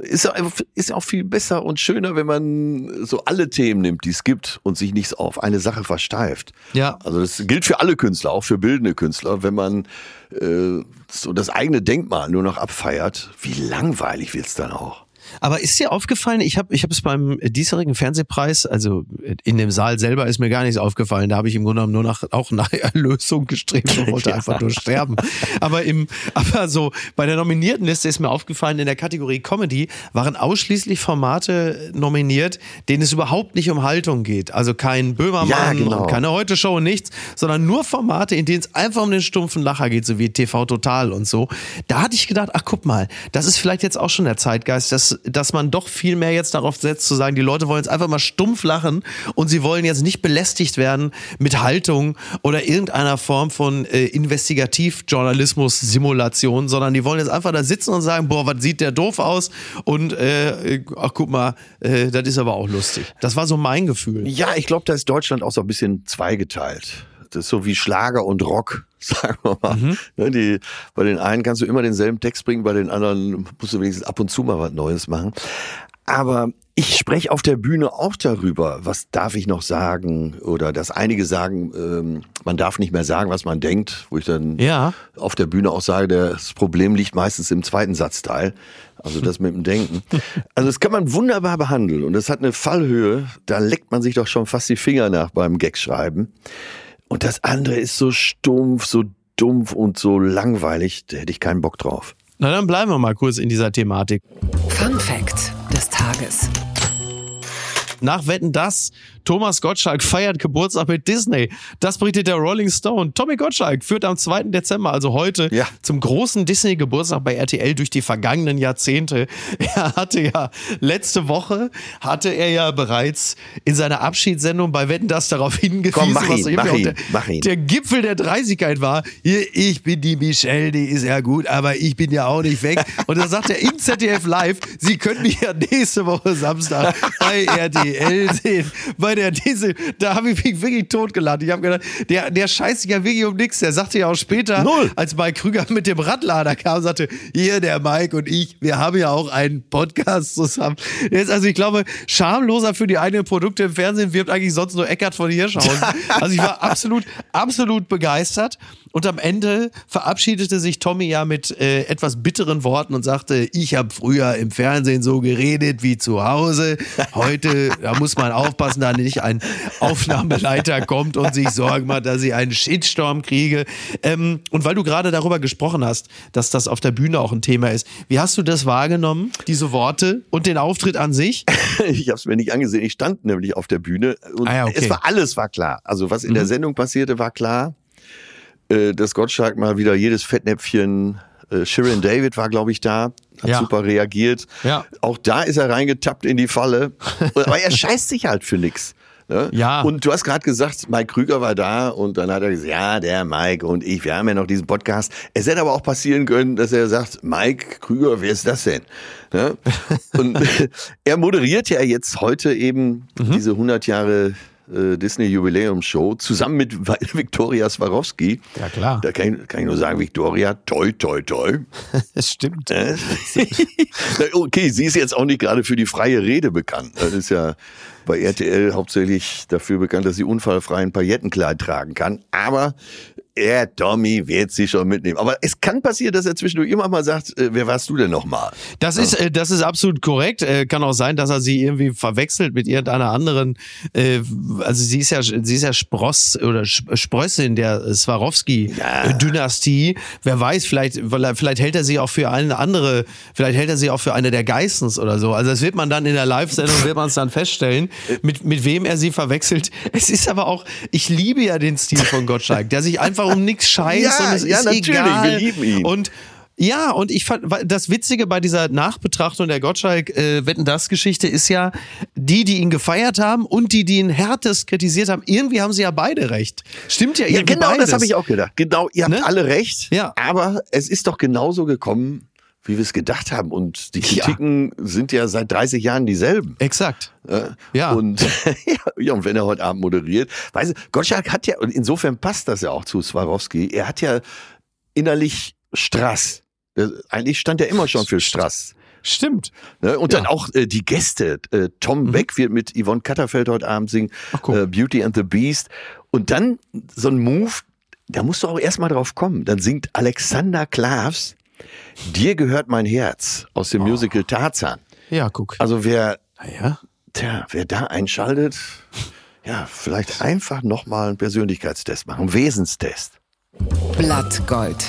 ist, ja- ist ja auch viel besser und schöner, wenn man so alle Themen nimmt, die es gibt und sich nicht auf eine Sache versteift. Ja. Also das gilt für alle Künstler, auch für bildende Künstler. Wenn man äh, so das eigene Denkmal nur noch abfeiert, wie langweilig wird's dann auch? Aber ist dir aufgefallen, ich habe ich hab es beim diesjährigen Fernsehpreis, also in dem Saal selber ist mir gar nichts aufgefallen, da habe ich im Grunde genommen nur nach, auch nach [LAUGHS] Erlösung gestrebt und wollte [LAUGHS] einfach nur sterben. Aber im, aber so, bei der Nominiertenliste ist mir aufgefallen, in der Kategorie Comedy waren ausschließlich Formate nominiert, denen es überhaupt nicht um Haltung geht. Also kein Böhmermann Ja, genau. und keine Heute-Show und nichts, sondern nur Formate, in denen es einfach um den stumpfen Lacher geht, so wie TV Total und so. Da hatte ich gedacht, ach guck mal, das ist vielleicht jetzt auch schon der Zeitgeist, dass dass, man doch viel mehr jetzt darauf setzt, zu sagen, die Leute wollen jetzt einfach mal stumpf lachen und sie wollen jetzt nicht belästigt werden mit Haltung oder irgendeiner Form von äh, Investigativjournalismus-Simulation, sondern die wollen jetzt einfach da sitzen und sagen, boah, was sieht der doof aus und äh, ach guck mal, äh, das ist aber auch lustig. Das war so mein Gefühl. Ja, ich glaube, da ist Deutschland auch so ein bisschen zweigeteilt. Das ist so wie Schlager und Rock, [LAUGHS] sagen wir mal. Mhm. Ne, die, bei den einen kannst du immer denselben Text bringen, bei den anderen musst du wenigstens ab und zu mal was Neues machen. Aber ich spreche auf der Bühne auch darüber, was darf ich noch sagen oder dass einige sagen, ähm, man darf nicht mehr sagen, was man denkt, wo ich dann Ja. auf der Bühne auch sage, das Problem liegt meistens im zweiten Satzteil, also das mit dem Denken. [LAUGHS] Also das kann man wunderbar behandeln und das hat eine Fallhöhe, da leckt man sich doch schon fast die Finger nach beim Gagschreiben. Und das andere ist so stumpf, so dumpf und so langweilig, da hätte ich keinen Bock drauf. Na, dann bleiben wir mal kurz in dieser Thematik. Fun Fact des Tages. Nach Wetten das, Thomas Gottschalk feiert Geburtstag mit Disney. Das berichtet der Rolling Stone. Tommy Gottschalk führt am 2. Dezember, also heute, Ja. zum großen Disney-Geburtstag bei RTL durch die vergangenen Jahrzehnte. [LAUGHS] Er hatte ja, letzte Woche hatte er ja bereits in seiner Abschiedssendung bei Wetten das darauf hingewiesen, Komm, mach ihn, mach ihn, der, mach ihn. der Gipfel der Dreisigkeit war. Hier, ich bin die Michelle, die ist ja gut, aber ich bin ja auch nicht weg. [LAUGHS] Und dann sagt er im ZDF Live, Sie können mich ja nächste Woche Samstag bei [LAUGHS] RTL sehen. Bei der Disney, da habe ich mich wirklich totgeladen. Ich habe gedacht, der, der scheißt sich ja wirklich um nichts. Der sagte ja auch später, Null. als Mike Krüger mit dem Radlader kam, sagte, hier der Mike und ich, wir haben ja auch einen Podcast zusammen. Jetzt, also ich glaube, schamloser für die eigenen Produkte im Fernsehen wirbt eigentlich sonst nur Eckart von Hirschhausen. [LAUGHS] Also ich war absolut, absolut begeistert. Und am Ende verabschiedete sich Tommy ja mit äh, etwas bitteren Worten und sagte, ich habe früher im Fernsehen so geredet wie zu Hause. Heute, da muss man aufpassen, da nicht ein Aufnahmeleiter kommt und sich Sorgen macht, dass ich einen Shitstorm kriege. Ähm, und weil du gerade darüber gesprochen hast, dass das auf der Bühne auch ein Thema ist, wie hast du das wahrgenommen, diese Worte und den Auftritt an sich? [LAUGHS] Ich habe es mir nicht angesehen. Ich stand nämlich auf der Bühne und Ah ja, okay. es war alles war klar. Also was in Mhm. der Sendung passierte, war klar. Äh, dass Gottschalk mal wieder jedes Fettnäpfchen. Äh, Sharon David war, glaube ich, da, hat Ja. super reagiert. Ja. Auch da ist er reingetappt in die Falle. [LAUGHS] Aber er scheißt sich halt für nix. Ne? Ja. Und du hast gerade gesagt, Mike Krüger war da und dann hat er gesagt, ja, der Mike und ich, wir haben ja noch diesen Podcast. Es hätte aber auch passieren können, dass er sagt, Mike Krüger, wer ist das denn? Ne? [LAUGHS] Und [LAUGHS] er moderiert ja jetzt heute eben Mhm. diese 100 Jahre äh, Disney Jubiläum Show zusammen mit [LAUGHS] Viktoria Swarovski. Ja, klar. Da kann ich, kann ich nur sagen, Viktoria, toi, toi, toi. [LAUGHS] Es stimmt. Äh? okay, sie ist jetzt auch nicht gerade für die freie Rede bekannt. Das ist ja bei RTL hauptsächlich dafür bekannt, dass sie unfallfrei ein Paillettenkleid tragen kann. Aber er, Tommy, wird sie schon mitnehmen. Aber es kann passieren, dass er zwischendurch immer mal sagt, äh, wer warst du denn nochmal? Das ist, äh, das ist absolut korrekt. Äh, kann auch sein, dass er sie irgendwie verwechselt mit irgendeiner anderen. Äh, also sie ist ja, sie ist ja Spross oder Sp- Sprössin der Swarovski-Dynastie. Wer weiß, vielleicht, vielleicht hält er sie auch für eine andere, vielleicht hält er sie auch für eine der Geissens oder so. Also das wird man dann in der Live-Sendung, wird man es dann feststellen, mit, mit wem er sie verwechselt. Es ist aber auch, ich liebe ja den Stil von Gottschalk, der sich einfach um nichts scheißt Ja, und es ja, ist natürlich, egal. wir lieben ihn. Und ja, und ich fand, das Witzige bei dieser Nachbetrachtung der Gottschalk äh, ist ja, die, die ihn gefeiert haben und die, die ihn härtest kritisiert haben, irgendwie haben sie ja beide recht. Stimmt ja, Ja, irgendwie genau, beides. das habe ich auch gedacht. Genau, ihr habt Ne? alle recht. Ja. Aber es ist doch genauso gekommen, wie wir es gedacht haben. Und die Ja. Kritiken sind ja seit 30 Jahren dieselben. Exakt. Äh, Ja. Und, [LAUGHS] ja, und wenn er heute Abend moderiert, weißt du, Gottschalk hat ja, und insofern passt das ja auch zu Swarovski, er hat ja innerlich Strass. Eigentlich stand er immer schon für Strass. Stimmt. Ne? Und dann Ja. auch äh, die Gäste. Äh, Tom Beck wird mit Yvonne Katterfeld heute Abend singen. Ach, guck. äh, Beauty and the Beast. Und dann so ein Move, da musst du auch erstmal drauf kommen. Dann singt Alexander Klavs Dir gehört mein Herz aus dem Musical Tarzan. Ja, guck. Also wer, Naja. tja, wer da einschaltet, ja, vielleicht einfach nochmal einen Persönlichkeitstest machen, einen Wesenstest. Blattgold.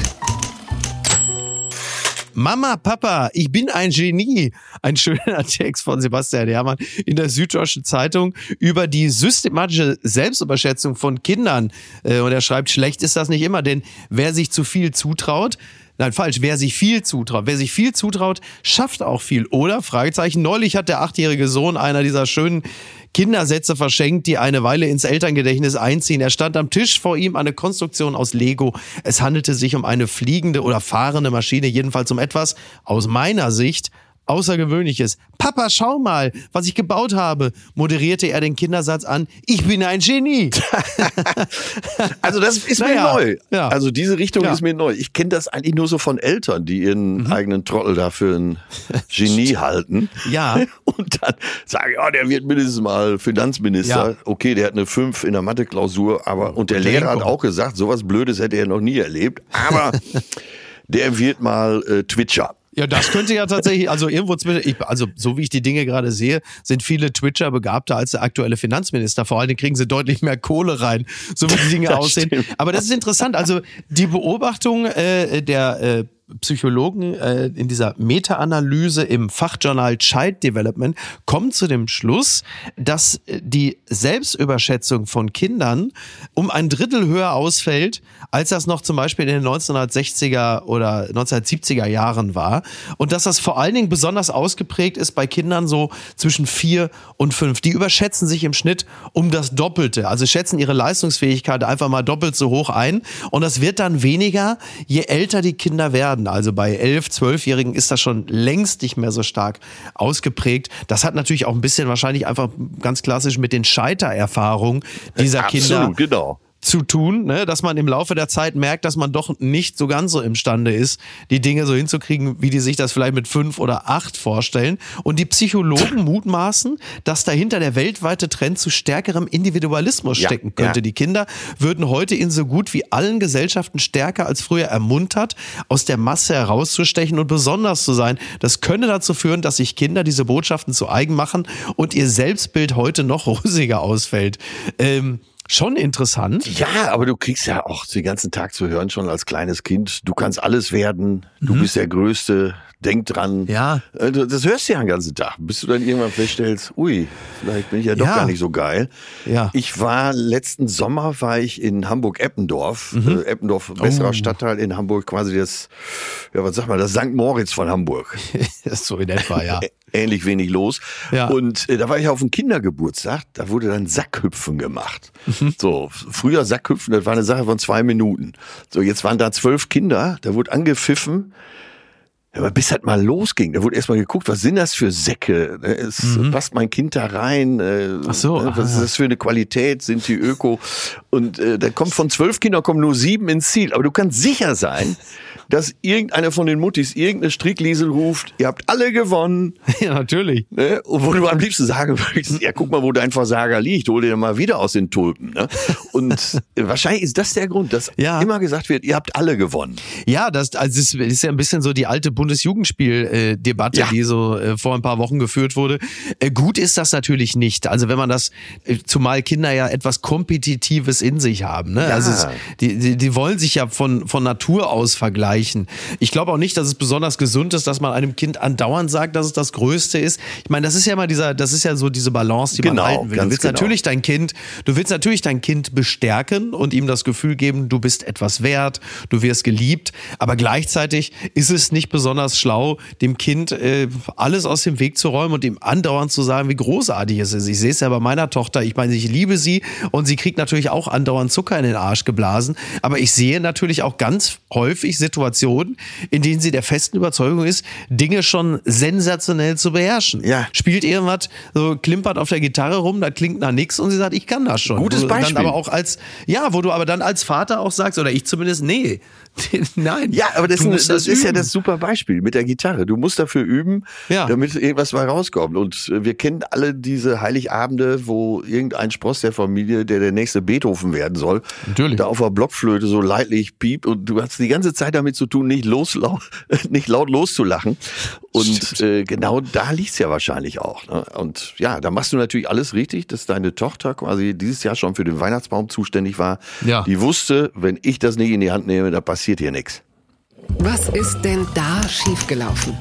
Mama, Papa, ich bin ein Genie. Ein schöner [LAUGHS] Text von Sebastian Herrmann in der Süddeutschen Zeitung über die systematische Selbstüberschätzung von Kindern. Äh, Und er schreibt, schlecht ist das nicht immer, denn wer sich zu viel zutraut, Nein, falsch. Wer sich viel zutraut, wer sich viel zutraut, schafft auch viel, oder? Fragezeichen. Neulich hat der achtjährige Sohn einer dieser schönen Kindersätze verschenkt, die eine Weile ins Elterngedächtnis einziehen. Er stand am Tisch vor ihm eine Konstruktion aus Lego. Es handelte sich um eine fliegende oder fahrende Maschine, jedenfalls um etwas aus meiner Sicht Außergewöhnliches. Papa, schau mal, was ich gebaut habe, moderierte er den Kindersatz an. Ich bin ein Genie. [LAUGHS] also das ist naja, mir neu. Ja. Also diese Richtung ja. ist mir neu. Ich kenne das eigentlich nur so von Eltern, die ihren mhm. eigenen Trottel dafür ein Genie [LAUGHS] halten. Ja. [LAUGHS] Und dann sagen, ja, der wird mindestens mal Finanzminister. Ja. Okay, der hat eine 5 in der Mathe-Klausur, aber und der Lehrer hat auch gesagt, sowas Blödes hätte er noch nie erlebt. Aber der wird mal äh, Twitcher. Ja, das könnte ja tatsächlich, also irgendwo zwischen, ich, also so wie ich die Dinge gerade sehe, sind viele Twitcher begabter als der aktuelle Finanzminister. Vor allen Dingen kriegen sie deutlich mehr Kohle rein, so wie die Dinge [LAUGHS] das aussehen. Stimmt. Aber das ist interessant. Also die Beobachtung äh, der äh, Psychologen äh, in dieser Meta-Analyse im Fachjournal Child Development kommen zu dem Schluss, dass äh, die Selbstüberschätzung von Kindern um ein Drittel höher ausfällt, als das noch zum Beispiel in den 1960er oder 1970er Jahren war. Und dass das vor allen Dingen besonders ausgeprägt ist bei Kindern so zwischen vier und fünf. Die überschätzen sich im Schnitt um das Doppelte. Also schätzen ihre Leistungsfähigkeit einfach mal doppelt so hoch ein. Und das wird dann weniger, je älter die Kinder werden werden. Also bei 11, 12-Jährigen ist das schon längst nicht mehr so stark ausgeprägt. Das hat natürlich auch ein bisschen wahrscheinlich einfach ganz klassisch mit den Scheitererfahrungen dieser Absolut, Kinder genau zu tun, ne? dass man im Laufe der Zeit merkt, dass man doch nicht so ganz so imstande ist, die Dinge so hinzukriegen, wie die sich das vielleicht mit fünf oder acht vorstellen. Und die Psychologen [LAUGHS] mutmaßen, dass dahinter der weltweite Trend zu stärkerem Individualismus ja, stecken könnte. Ja. Die Kinder würden heute in so gut wie allen Gesellschaften stärker als früher ermuntert, aus der Masse herauszustechen und besonders zu sein. Das könne dazu führen, dass sich Kinder diese Botschaften zu eigen machen und ihr Selbstbild heute noch [LAUGHS] rosiger ausfällt. Ähm, Schon interessant. Ja, aber du kriegst ja auch den ganzen Tag zu hören, schon als kleines Kind. Du kannst alles werden. Du mhm. bist der Größte. Denk dran. Ja. Äh, das hörst du ja den ganzen Tag, bis du dann irgendwann feststellst, ui, vielleicht bin ich ja doch ja. gar nicht so geil. Ja. Ich war letzten Sommer war ich in Hamburg-Eppendorf. Mhm. Äh, Eppendorf, besserer oh. Stadtteil in Hamburg, quasi das, ja, was sag mal, das St. Moritz von Hamburg. [LAUGHS] das ist so in etwa, ja. [LAUGHS] ähnlich wenig los. Ja. Und äh, da war ich auf dem Kindergeburtstag, da wurde dann Sackhüpfen gemacht. Mhm. So, früher Sackhüpfen, das war eine Sache von zwei Minuten. So, jetzt waren da zwölf Kinder, da wurde angepfiffen. Aber bis halt mal losging, da wurde erstmal geguckt, was sind das für Säcke? Ne, es mhm. passt mein Kind da rein? Äh, Ach so, ne, was ist das für eine Qualität? Sind die Öko? Und äh, da kommt von zwölf Kindern kommen nur sieben ins Ziel. Aber du kannst sicher sein, dass irgendeiner von den Muttis irgendeine Strickliesel ruft, ihr habt alle gewonnen. [LAUGHS] Ja, natürlich. Ne? Und wo du am liebsten sagen würdest, ja, guck mal, wo dein Versager liegt, hol dir mal wieder aus den Tulpen. Ne? Und [LAUGHS] wahrscheinlich ist das der Grund, dass ja. immer gesagt wird, ihr habt alle gewonnen. Ja, das also das ist ja ein bisschen so die alte Bundesjugendspiel-Debatte, ja. die so äh, vor ein paar Wochen geführt wurde. Äh, gut ist das natürlich nicht. Also wenn man das, äh, zumal Kinder ja etwas Kompetitives in sich haben. Ne? Ja. Also es, die, die, die wollen sich ja von, von Natur aus vergleichen erreichen. Ich glaube auch nicht, dass es besonders gesund ist, dass man einem Kind andauernd sagt, dass es das Größte ist. Ich meine, das ist ja mal dieser, das ist ja so diese Balance, die genau, man halten will. Du willst genau. natürlich dein Kind, du willst natürlich dein Kind bestärken und ihm das Gefühl geben, du bist etwas wert, du wirst geliebt. Aber gleichzeitig ist es nicht besonders schlau, dem Kind äh, alles aus dem Weg zu räumen und ihm andauernd zu sagen, wie großartig es ist. Ich sehe es ja bei meiner Tochter. Ich meine, ich liebe sie und sie kriegt natürlich auch andauernd Zucker in den Arsch geblasen. Aber ich sehe natürlich auch ganz häufig Situationen, Situationen, in denen sie der festen Überzeugung ist, Dinge schon sensationell zu beherrschen. Ja. Spielt irgendwas, so klimpert auf der Gitarre rum, da klingt nach nichts und sie sagt, ich kann das schon. Gutes Beispiel. Dann aber auch als, ja, wo du aber dann als Vater auch sagst, oder ich zumindest, nee, [LAUGHS] nein. Ja, aber das, das, das ist ja das super Beispiel mit der Gitarre. Du musst dafür üben, ja. damit irgendwas mal rauskommt. Und äh, wir kennen alle diese Heiligabende, wo irgendein Spross der Familie, der der nächste Beethoven werden soll, Natürlich. da auf der Blockflöte so leidlich piept und du hast die ganze Zeit damit zu tun, nicht, los, [LAUGHS] nicht laut loszulachen. Und äh, genau da liegt's ja wahrscheinlich auch. Ne? Und ja, da machst du natürlich alles richtig, dass deine Tochter quasi dieses Jahr schon für den Weihnachtsbaum zuständig war. Ja. Die wusste, wenn ich das nicht in die Hand nehme, da passiert hier nichts. Was ist denn da schiefgelaufen?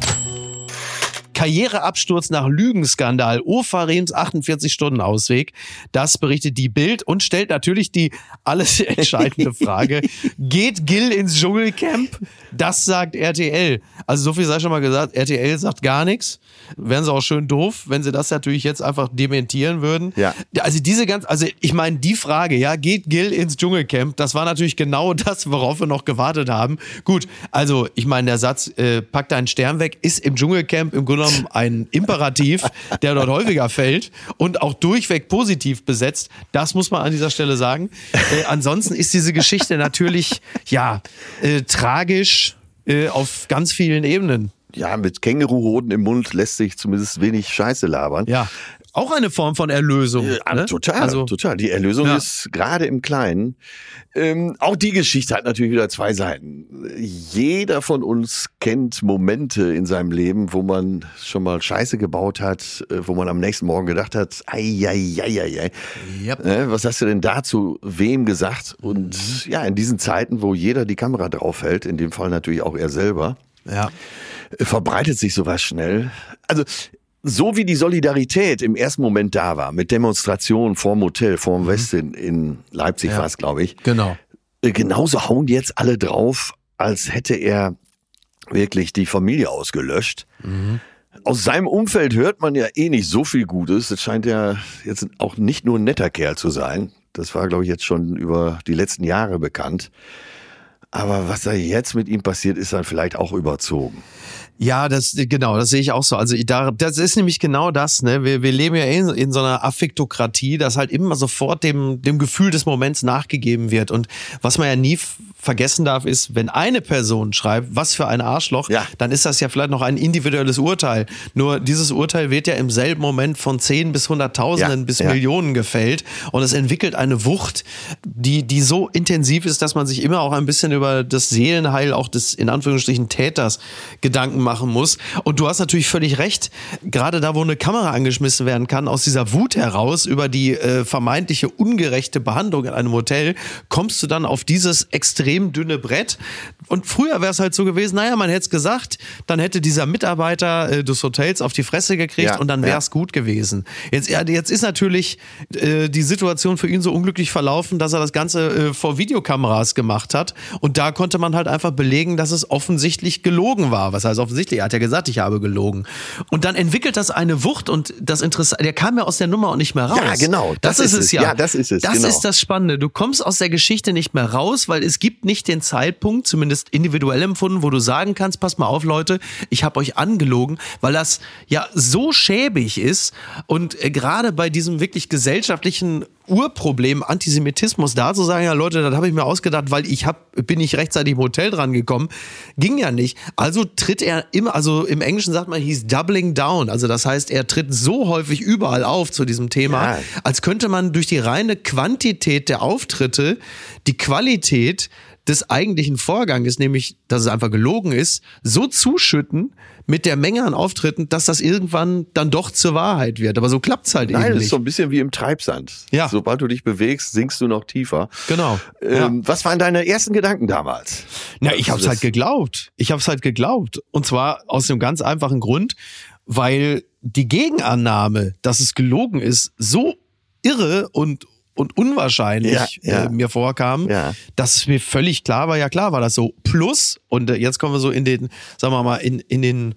Karriereabsturz nach Lügenskandal. Ofarims 48-Stunden-Ausweg. Das berichtet die Bild und stellt natürlich die alles [LAUGHS] entscheidende Frage. Geht Gil ins Dschungelcamp? Das sagt RTL. Also so viel sei schon mal gesagt. RTL sagt gar nichts. Wären sie auch schön doof, wenn sie das natürlich jetzt einfach dementieren würden. Ja. Also diese ganz, also ich meine, die Frage, ja, geht Gil ins Dschungelcamp? Das war natürlich genau [LAUGHS] das, worauf wir noch gewartet haben. Gut, also ich meine, der Satz, äh, pack deinen Stern weg, ist im Dschungelcamp im Grunde genommen ein Imperativ, der dort häufiger fällt und auch durchweg positiv besetzt. Das muss man an dieser Stelle sagen. Äh, ansonsten ist diese Geschichte natürlich, ja, äh, tragisch äh, auf ganz vielen Ebenen. Ja, mit Känguruhoden im Mund lässt sich zumindest wenig Scheiße labern. Ja, auch eine Form von Erlösung. Ja, ne? Total, Also, total. Die Erlösung Ja. ist gerade im Kleinen. Ähm, auch die Geschichte hat natürlich wieder zwei Seiten. Jeder von uns kennt Momente in seinem Leben, wo man schon mal Scheiße gebaut hat, äh, wo man am nächsten Morgen gedacht hat, ei, ei, ei, ei, ei. Yep. Äh, Was hast du denn dazu wem gesagt? Und ja, in diesen Zeiten, wo jeder die Kamera draufhält, in dem Fall natürlich auch er selber, ja. äh, verbreitet sich sowas schnell. Also so wie die Solidarität im ersten Moment da war, mit Demonstrationen vorm Hotel, vorm Westin in Leipzig Ja. war es, glaube ich, Genau. äh, genauso hauen jetzt alle drauf, als hätte er wirklich die Familie ausgelöscht. Aus seinem Umfeld hört man ja eh nicht so viel Gutes. Es scheint ja jetzt auch nicht nur ein netter Kerl zu sein. Das war, glaube ich, jetzt schon über die letzten Jahre bekannt. Aber was da jetzt mit ihm passiert, ist dann vielleicht auch überzogen. Ja, das genau, das sehe ich auch so. Also da, das ist nämlich genau das. Ne, wir, wir leben ja in, in so einer Affektokratie, dass halt immer sofort dem dem Gefühl des Moments nachgegeben wird. Und was man ja nie vergessen darf, ist, wenn eine Person schreibt, was für ein Arschloch, Ja. dann ist das ja vielleicht noch ein individuelles Urteil. Nur dieses Urteil wird ja im selben Moment von zehn bis hunderttausenden Ja, bis ja. Millionen gefällt und es entwickelt eine Wucht, die die so intensiv ist, dass man sich immer auch ein bisschen über das Seelenheil auch des in Anführungsstrichen Täters Gedanken machen muss. Und du hast natürlich völlig recht, gerade da, wo eine Kamera angeschmissen werden kann, aus dieser Wut heraus über die äh, vermeintliche ungerechte Behandlung in einem Hotel, kommst du dann auf dieses extrem dünne Brett. Und früher wäre es halt so gewesen, naja, man hätte es gesagt, dann hätte dieser Mitarbeiter äh, des Hotels auf die Fresse gekriegt Ja, und dann wäre ja. es gut gewesen. Jetzt, ja, jetzt ist natürlich äh, die Situation für ihn so unglücklich verlaufen, dass er das Ganze äh, vor Videokameras gemacht hat. Und da konnte man halt einfach belegen, dass es offensichtlich gelogen war. Was heißt offensichtlich? Er hat ja gesagt, ich habe gelogen. Und dann entwickelt das eine Wucht und das Interessante, der kam ja aus der Nummer auch nicht mehr raus. Ja, genau. Das, Das ist es. ja. Ja, das ist es, Das genau. ist das Spannende. Du kommst aus der Geschichte nicht mehr raus, weil es gibt nicht den Zeitpunkt, zumindest individuell empfunden, wo du sagen kannst, pass mal auf, Leute, ich habe euch angelogen, weil das ja so schäbig ist und äh, gerade bei diesem wirklich gesellschaftlichen Urproblem Antisemitismus da zu sagen, ja Leute, das habe ich mir ausgedacht, weil ich hab, bin nicht rechtzeitig im Hotel dran gekommen, ging ja nicht. Also tritt er immer, also im Englischen sagt man, he's doubling down. Also das heißt, er tritt so häufig überall auf zu diesem Thema, Ja. als könnte man durch die reine Quantität der Auftritte die Qualität des eigentlichen Vorganges, nämlich, dass es einfach gelogen ist, so zuschütten mit der Menge an Auftritten, dass das irgendwann dann doch zur Wahrheit wird. Aber so klappt's halt Nein, eben das nicht. ist so ein bisschen wie im Treibsand. Ja. Sobald du dich bewegst, sinkst du noch tiefer. Genau. Ähm, Was waren deine ersten Gedanken damals? Na, ich hab's Das- halt geglaubt. Ich hab's halt geglaubt. Und zwar aus dem ganz einfachen Grund, weil die Gegenannahme, dass es gelogen ist, so irre und und unwahrscheinlich Ja, ja. Äh, mir vorkam, Ja. dass es mir völlig klar war, ja klar war das so. Plus, und äh, jetzt kommen wir so in den, sagen wir mal, in, in den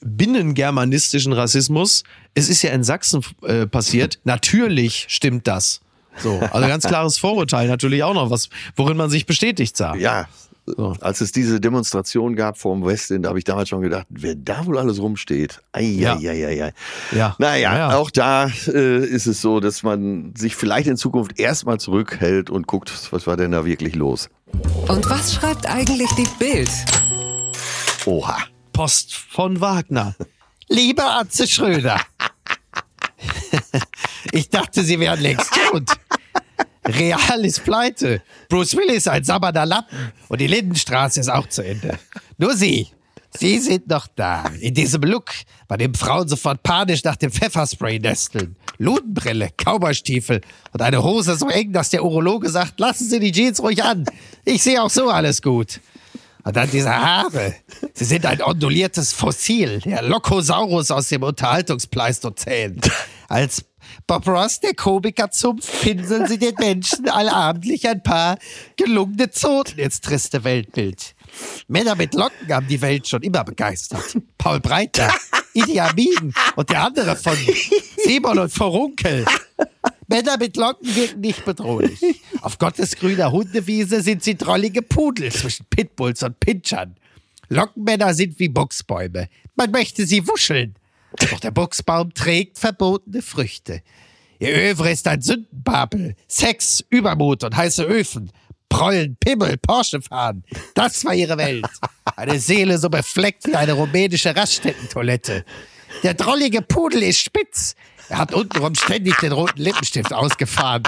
binnengermanistischen Rassismus. Es ist ja in Sachsen äh, passiert. [LAUGHS] Natürlich stimmt das. So, also ganz klares Vorurteil natürlich auch noch, was, worin man sich bestätigt sah. Ja. So. Als es diese Demonstration gab vor dem Westin, da habe ich damals schon gedacht, wer da wohl alles rumsteht. Ei, Ja. ei, ei, ei, ei. Ja. Naja, Ja. auch da äh, ist es so, dass man sich vielleicht in Zukunft erstmal zurückhält und guckt, was war denn da wirklich los. Und was schreibt eigentlich die Bild? Oha. Post von Wagner. [LAUGHS] Lieber Atze Schröder. [LAUGHS] ich dachte, Sie wären längst tot. Real ist pleite. Bruce Willis ein sabbernder Lappen. Und die Lindenstraße ist auch zu Ende. Nur Sie. Sie sind noch da. In diesem Look, bei dem Frauen sofort panisch nach dem Pfefferspray nesteln. Ludenbrille, Cowboystiefel und eine Hose so eng, dass der Urologe sagt, lassen Sie die Jeans ruhig an. Ich sehe auch so alles gut. Und dann diese Haare. Sie sind ein onduliertes Fossil, der Lokosaurus aus dem Unterhaltungspleistozän. Als Bob Ross, der Komiker, zum pinseln sie den Menschen allabendlich ein paar gelungene Zoten ins triste Weltbild. Männer mit Locken haben die Welt schon immer begeistert. Paul Breiter, [LAUGHS] Idi Amin und der andere von Simon und Vorunkel. Männer mit Locken wirken nicht bedrohlich. Auf Gottes grüner Hundewiese sind sie drollige Pudel zwischen Pitbulls und Pinchern. Lockenmänner sind wie Buchsbäume. Man möchte sie wuscheln. Doch der Buchsbaum trägt verbotene Früchte. Ihr Övre ist ein Sündenbabel. Sex, Übermut und heiße Öfen. Prollen, Pimmel, Porsche fahren. Das war ihre Welt. Eine Seele so befleckt wie eine rumänische Raststättentoilette. Der drollige Pudel ist spitz. Er hat untenrum ständig den roten Lippenstift ausgefahren.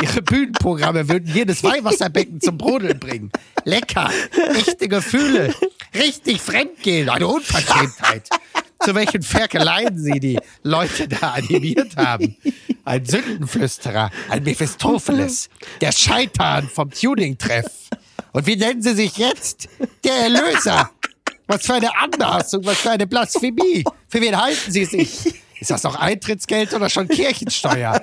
Ihre Bühnenprogramme würden jedes Weihwasserbecken zum Brodeln bringen. Lecker, echte Gefühle, richtig fremdgehen, eine Unverschämtheit. Zu welchen Ferkeleien sie die Leute da animiert haben. Ein Sündenflüsterer, ein Mephistopheles, der Scheitan vom Tuning-Treff. Und wie nennen sie sich jetzt? Der Erlöser. Was für eine Anmaßung, was für eine Blasphemie. Für wen halten sie sich? Ist das noch Eintrittsgeld oder schon Kirchensteuer?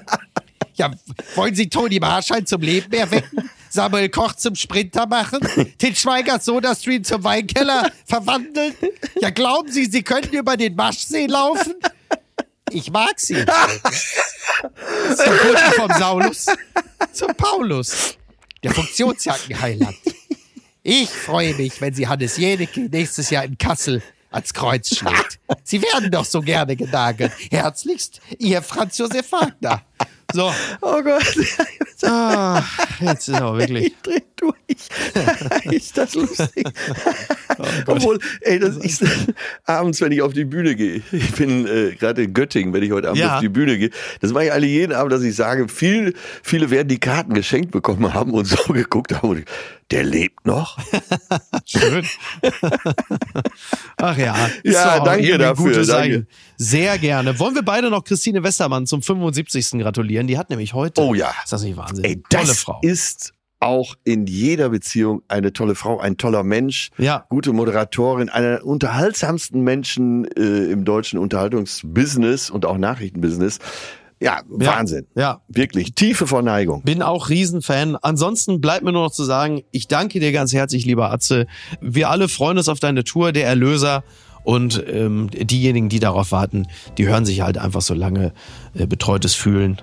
Ja, wollen Sie Toni Marschall zum Leben erwecken? Samuel Koch zum Sprinter machen? [LAUGHS] Til Schweiger SodaStream zum Weinkeller verwandeln? Ja, glauben Sie, Sie könnten über den Maschsee laufen? Ich mag Sie. [LAUGHS] Zum Kunden vom Saulus zum Paulus, der Funktionsjackenheiland. Ich freue mich, wenn Sie Hannes Jenecke nächstes Jahr in Kassel ans Kreuz schlägt. Sie werden doch so gerne genagelt. Herzlichst, Ihr Franz Josef Wagner. So. Oh Gott. [LAUGHS] Ah, jetzt ist aber wirklich. Ich dreh durch. ist das lustig? Obwohl, ey, das ist [LAUGHS] abends, wenn ich auf die Bühne gehe. Ich bin äh, gerade in Göttingen, wenn ich heute Abend Ja. auf die Bühne gehe. Das mache ich alle jeden Abend, dass ich sage, viel, viele werden die Karten geschenkt bekommen haben und so [LAUGHS] geguckt haben. Und der lebt noch. [LAUGHS] Schön. Ach ja. Ja, auch danke dafür, danke. Sehr gerne. Wollen wir beide noch Christine Westermann zum 75. gratulieren? Die hat nämlich heute. Oh ja. Ist das nicht Wahnsinn? Ey, das Tolle Frau. ist auch in jeder Beziehung eine tolle Frau, ein toller Mensch, Ja. gute Moderatorin, einer der unterhaltsamsten Menschen äh, im deutschen Unterhaltungsbusiness und auch Nachrichtenbusiness. Ja, Wahnsinn. Ja. Wirklich, tiefe Verneigung. Bin auch Riesenfan. Ansonsten bleibt mir nur noch zu sagen, ich danke dir ganz herzlich, lieber Atze. Wir alle freuen uns auf deine Tour, der Erlöser. Und ähm, diejenigen, die darauf warten, die hören sich halt einfach so lange äh, betreutes Fühlen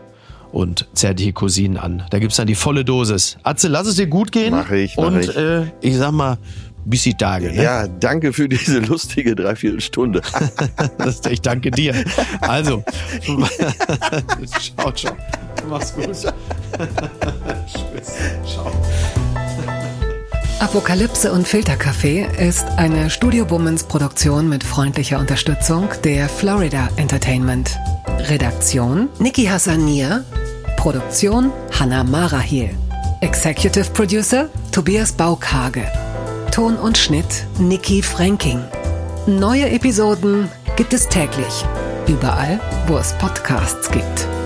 und zärtliche Cousinen an. Da gibt's dann die volle Dosis. Atze, lass es dir gut gehen. Mach ich, mach und ich. Äh, ich sag mal, bis die Tage. Ne? Ja, danke für diese lustige Dreiviertelstunde. [LAUGHS] Ich danke dir. Also, ciao, ciao. Mach's gut. Tschüss. Ciao. Apokalypse und Filterkaffee ist eine Studio Womans Produktion mit freundlicher Unterstützung der Florida Entertainment. Redaktion Niki Hassania. Produktion Hanna Marahiel. Executive Producer Tobias Baukage. Ton und Schnitt Niki Franking. Neue Episoden gibt es täglich. Überall, wo es Podcasts gibt.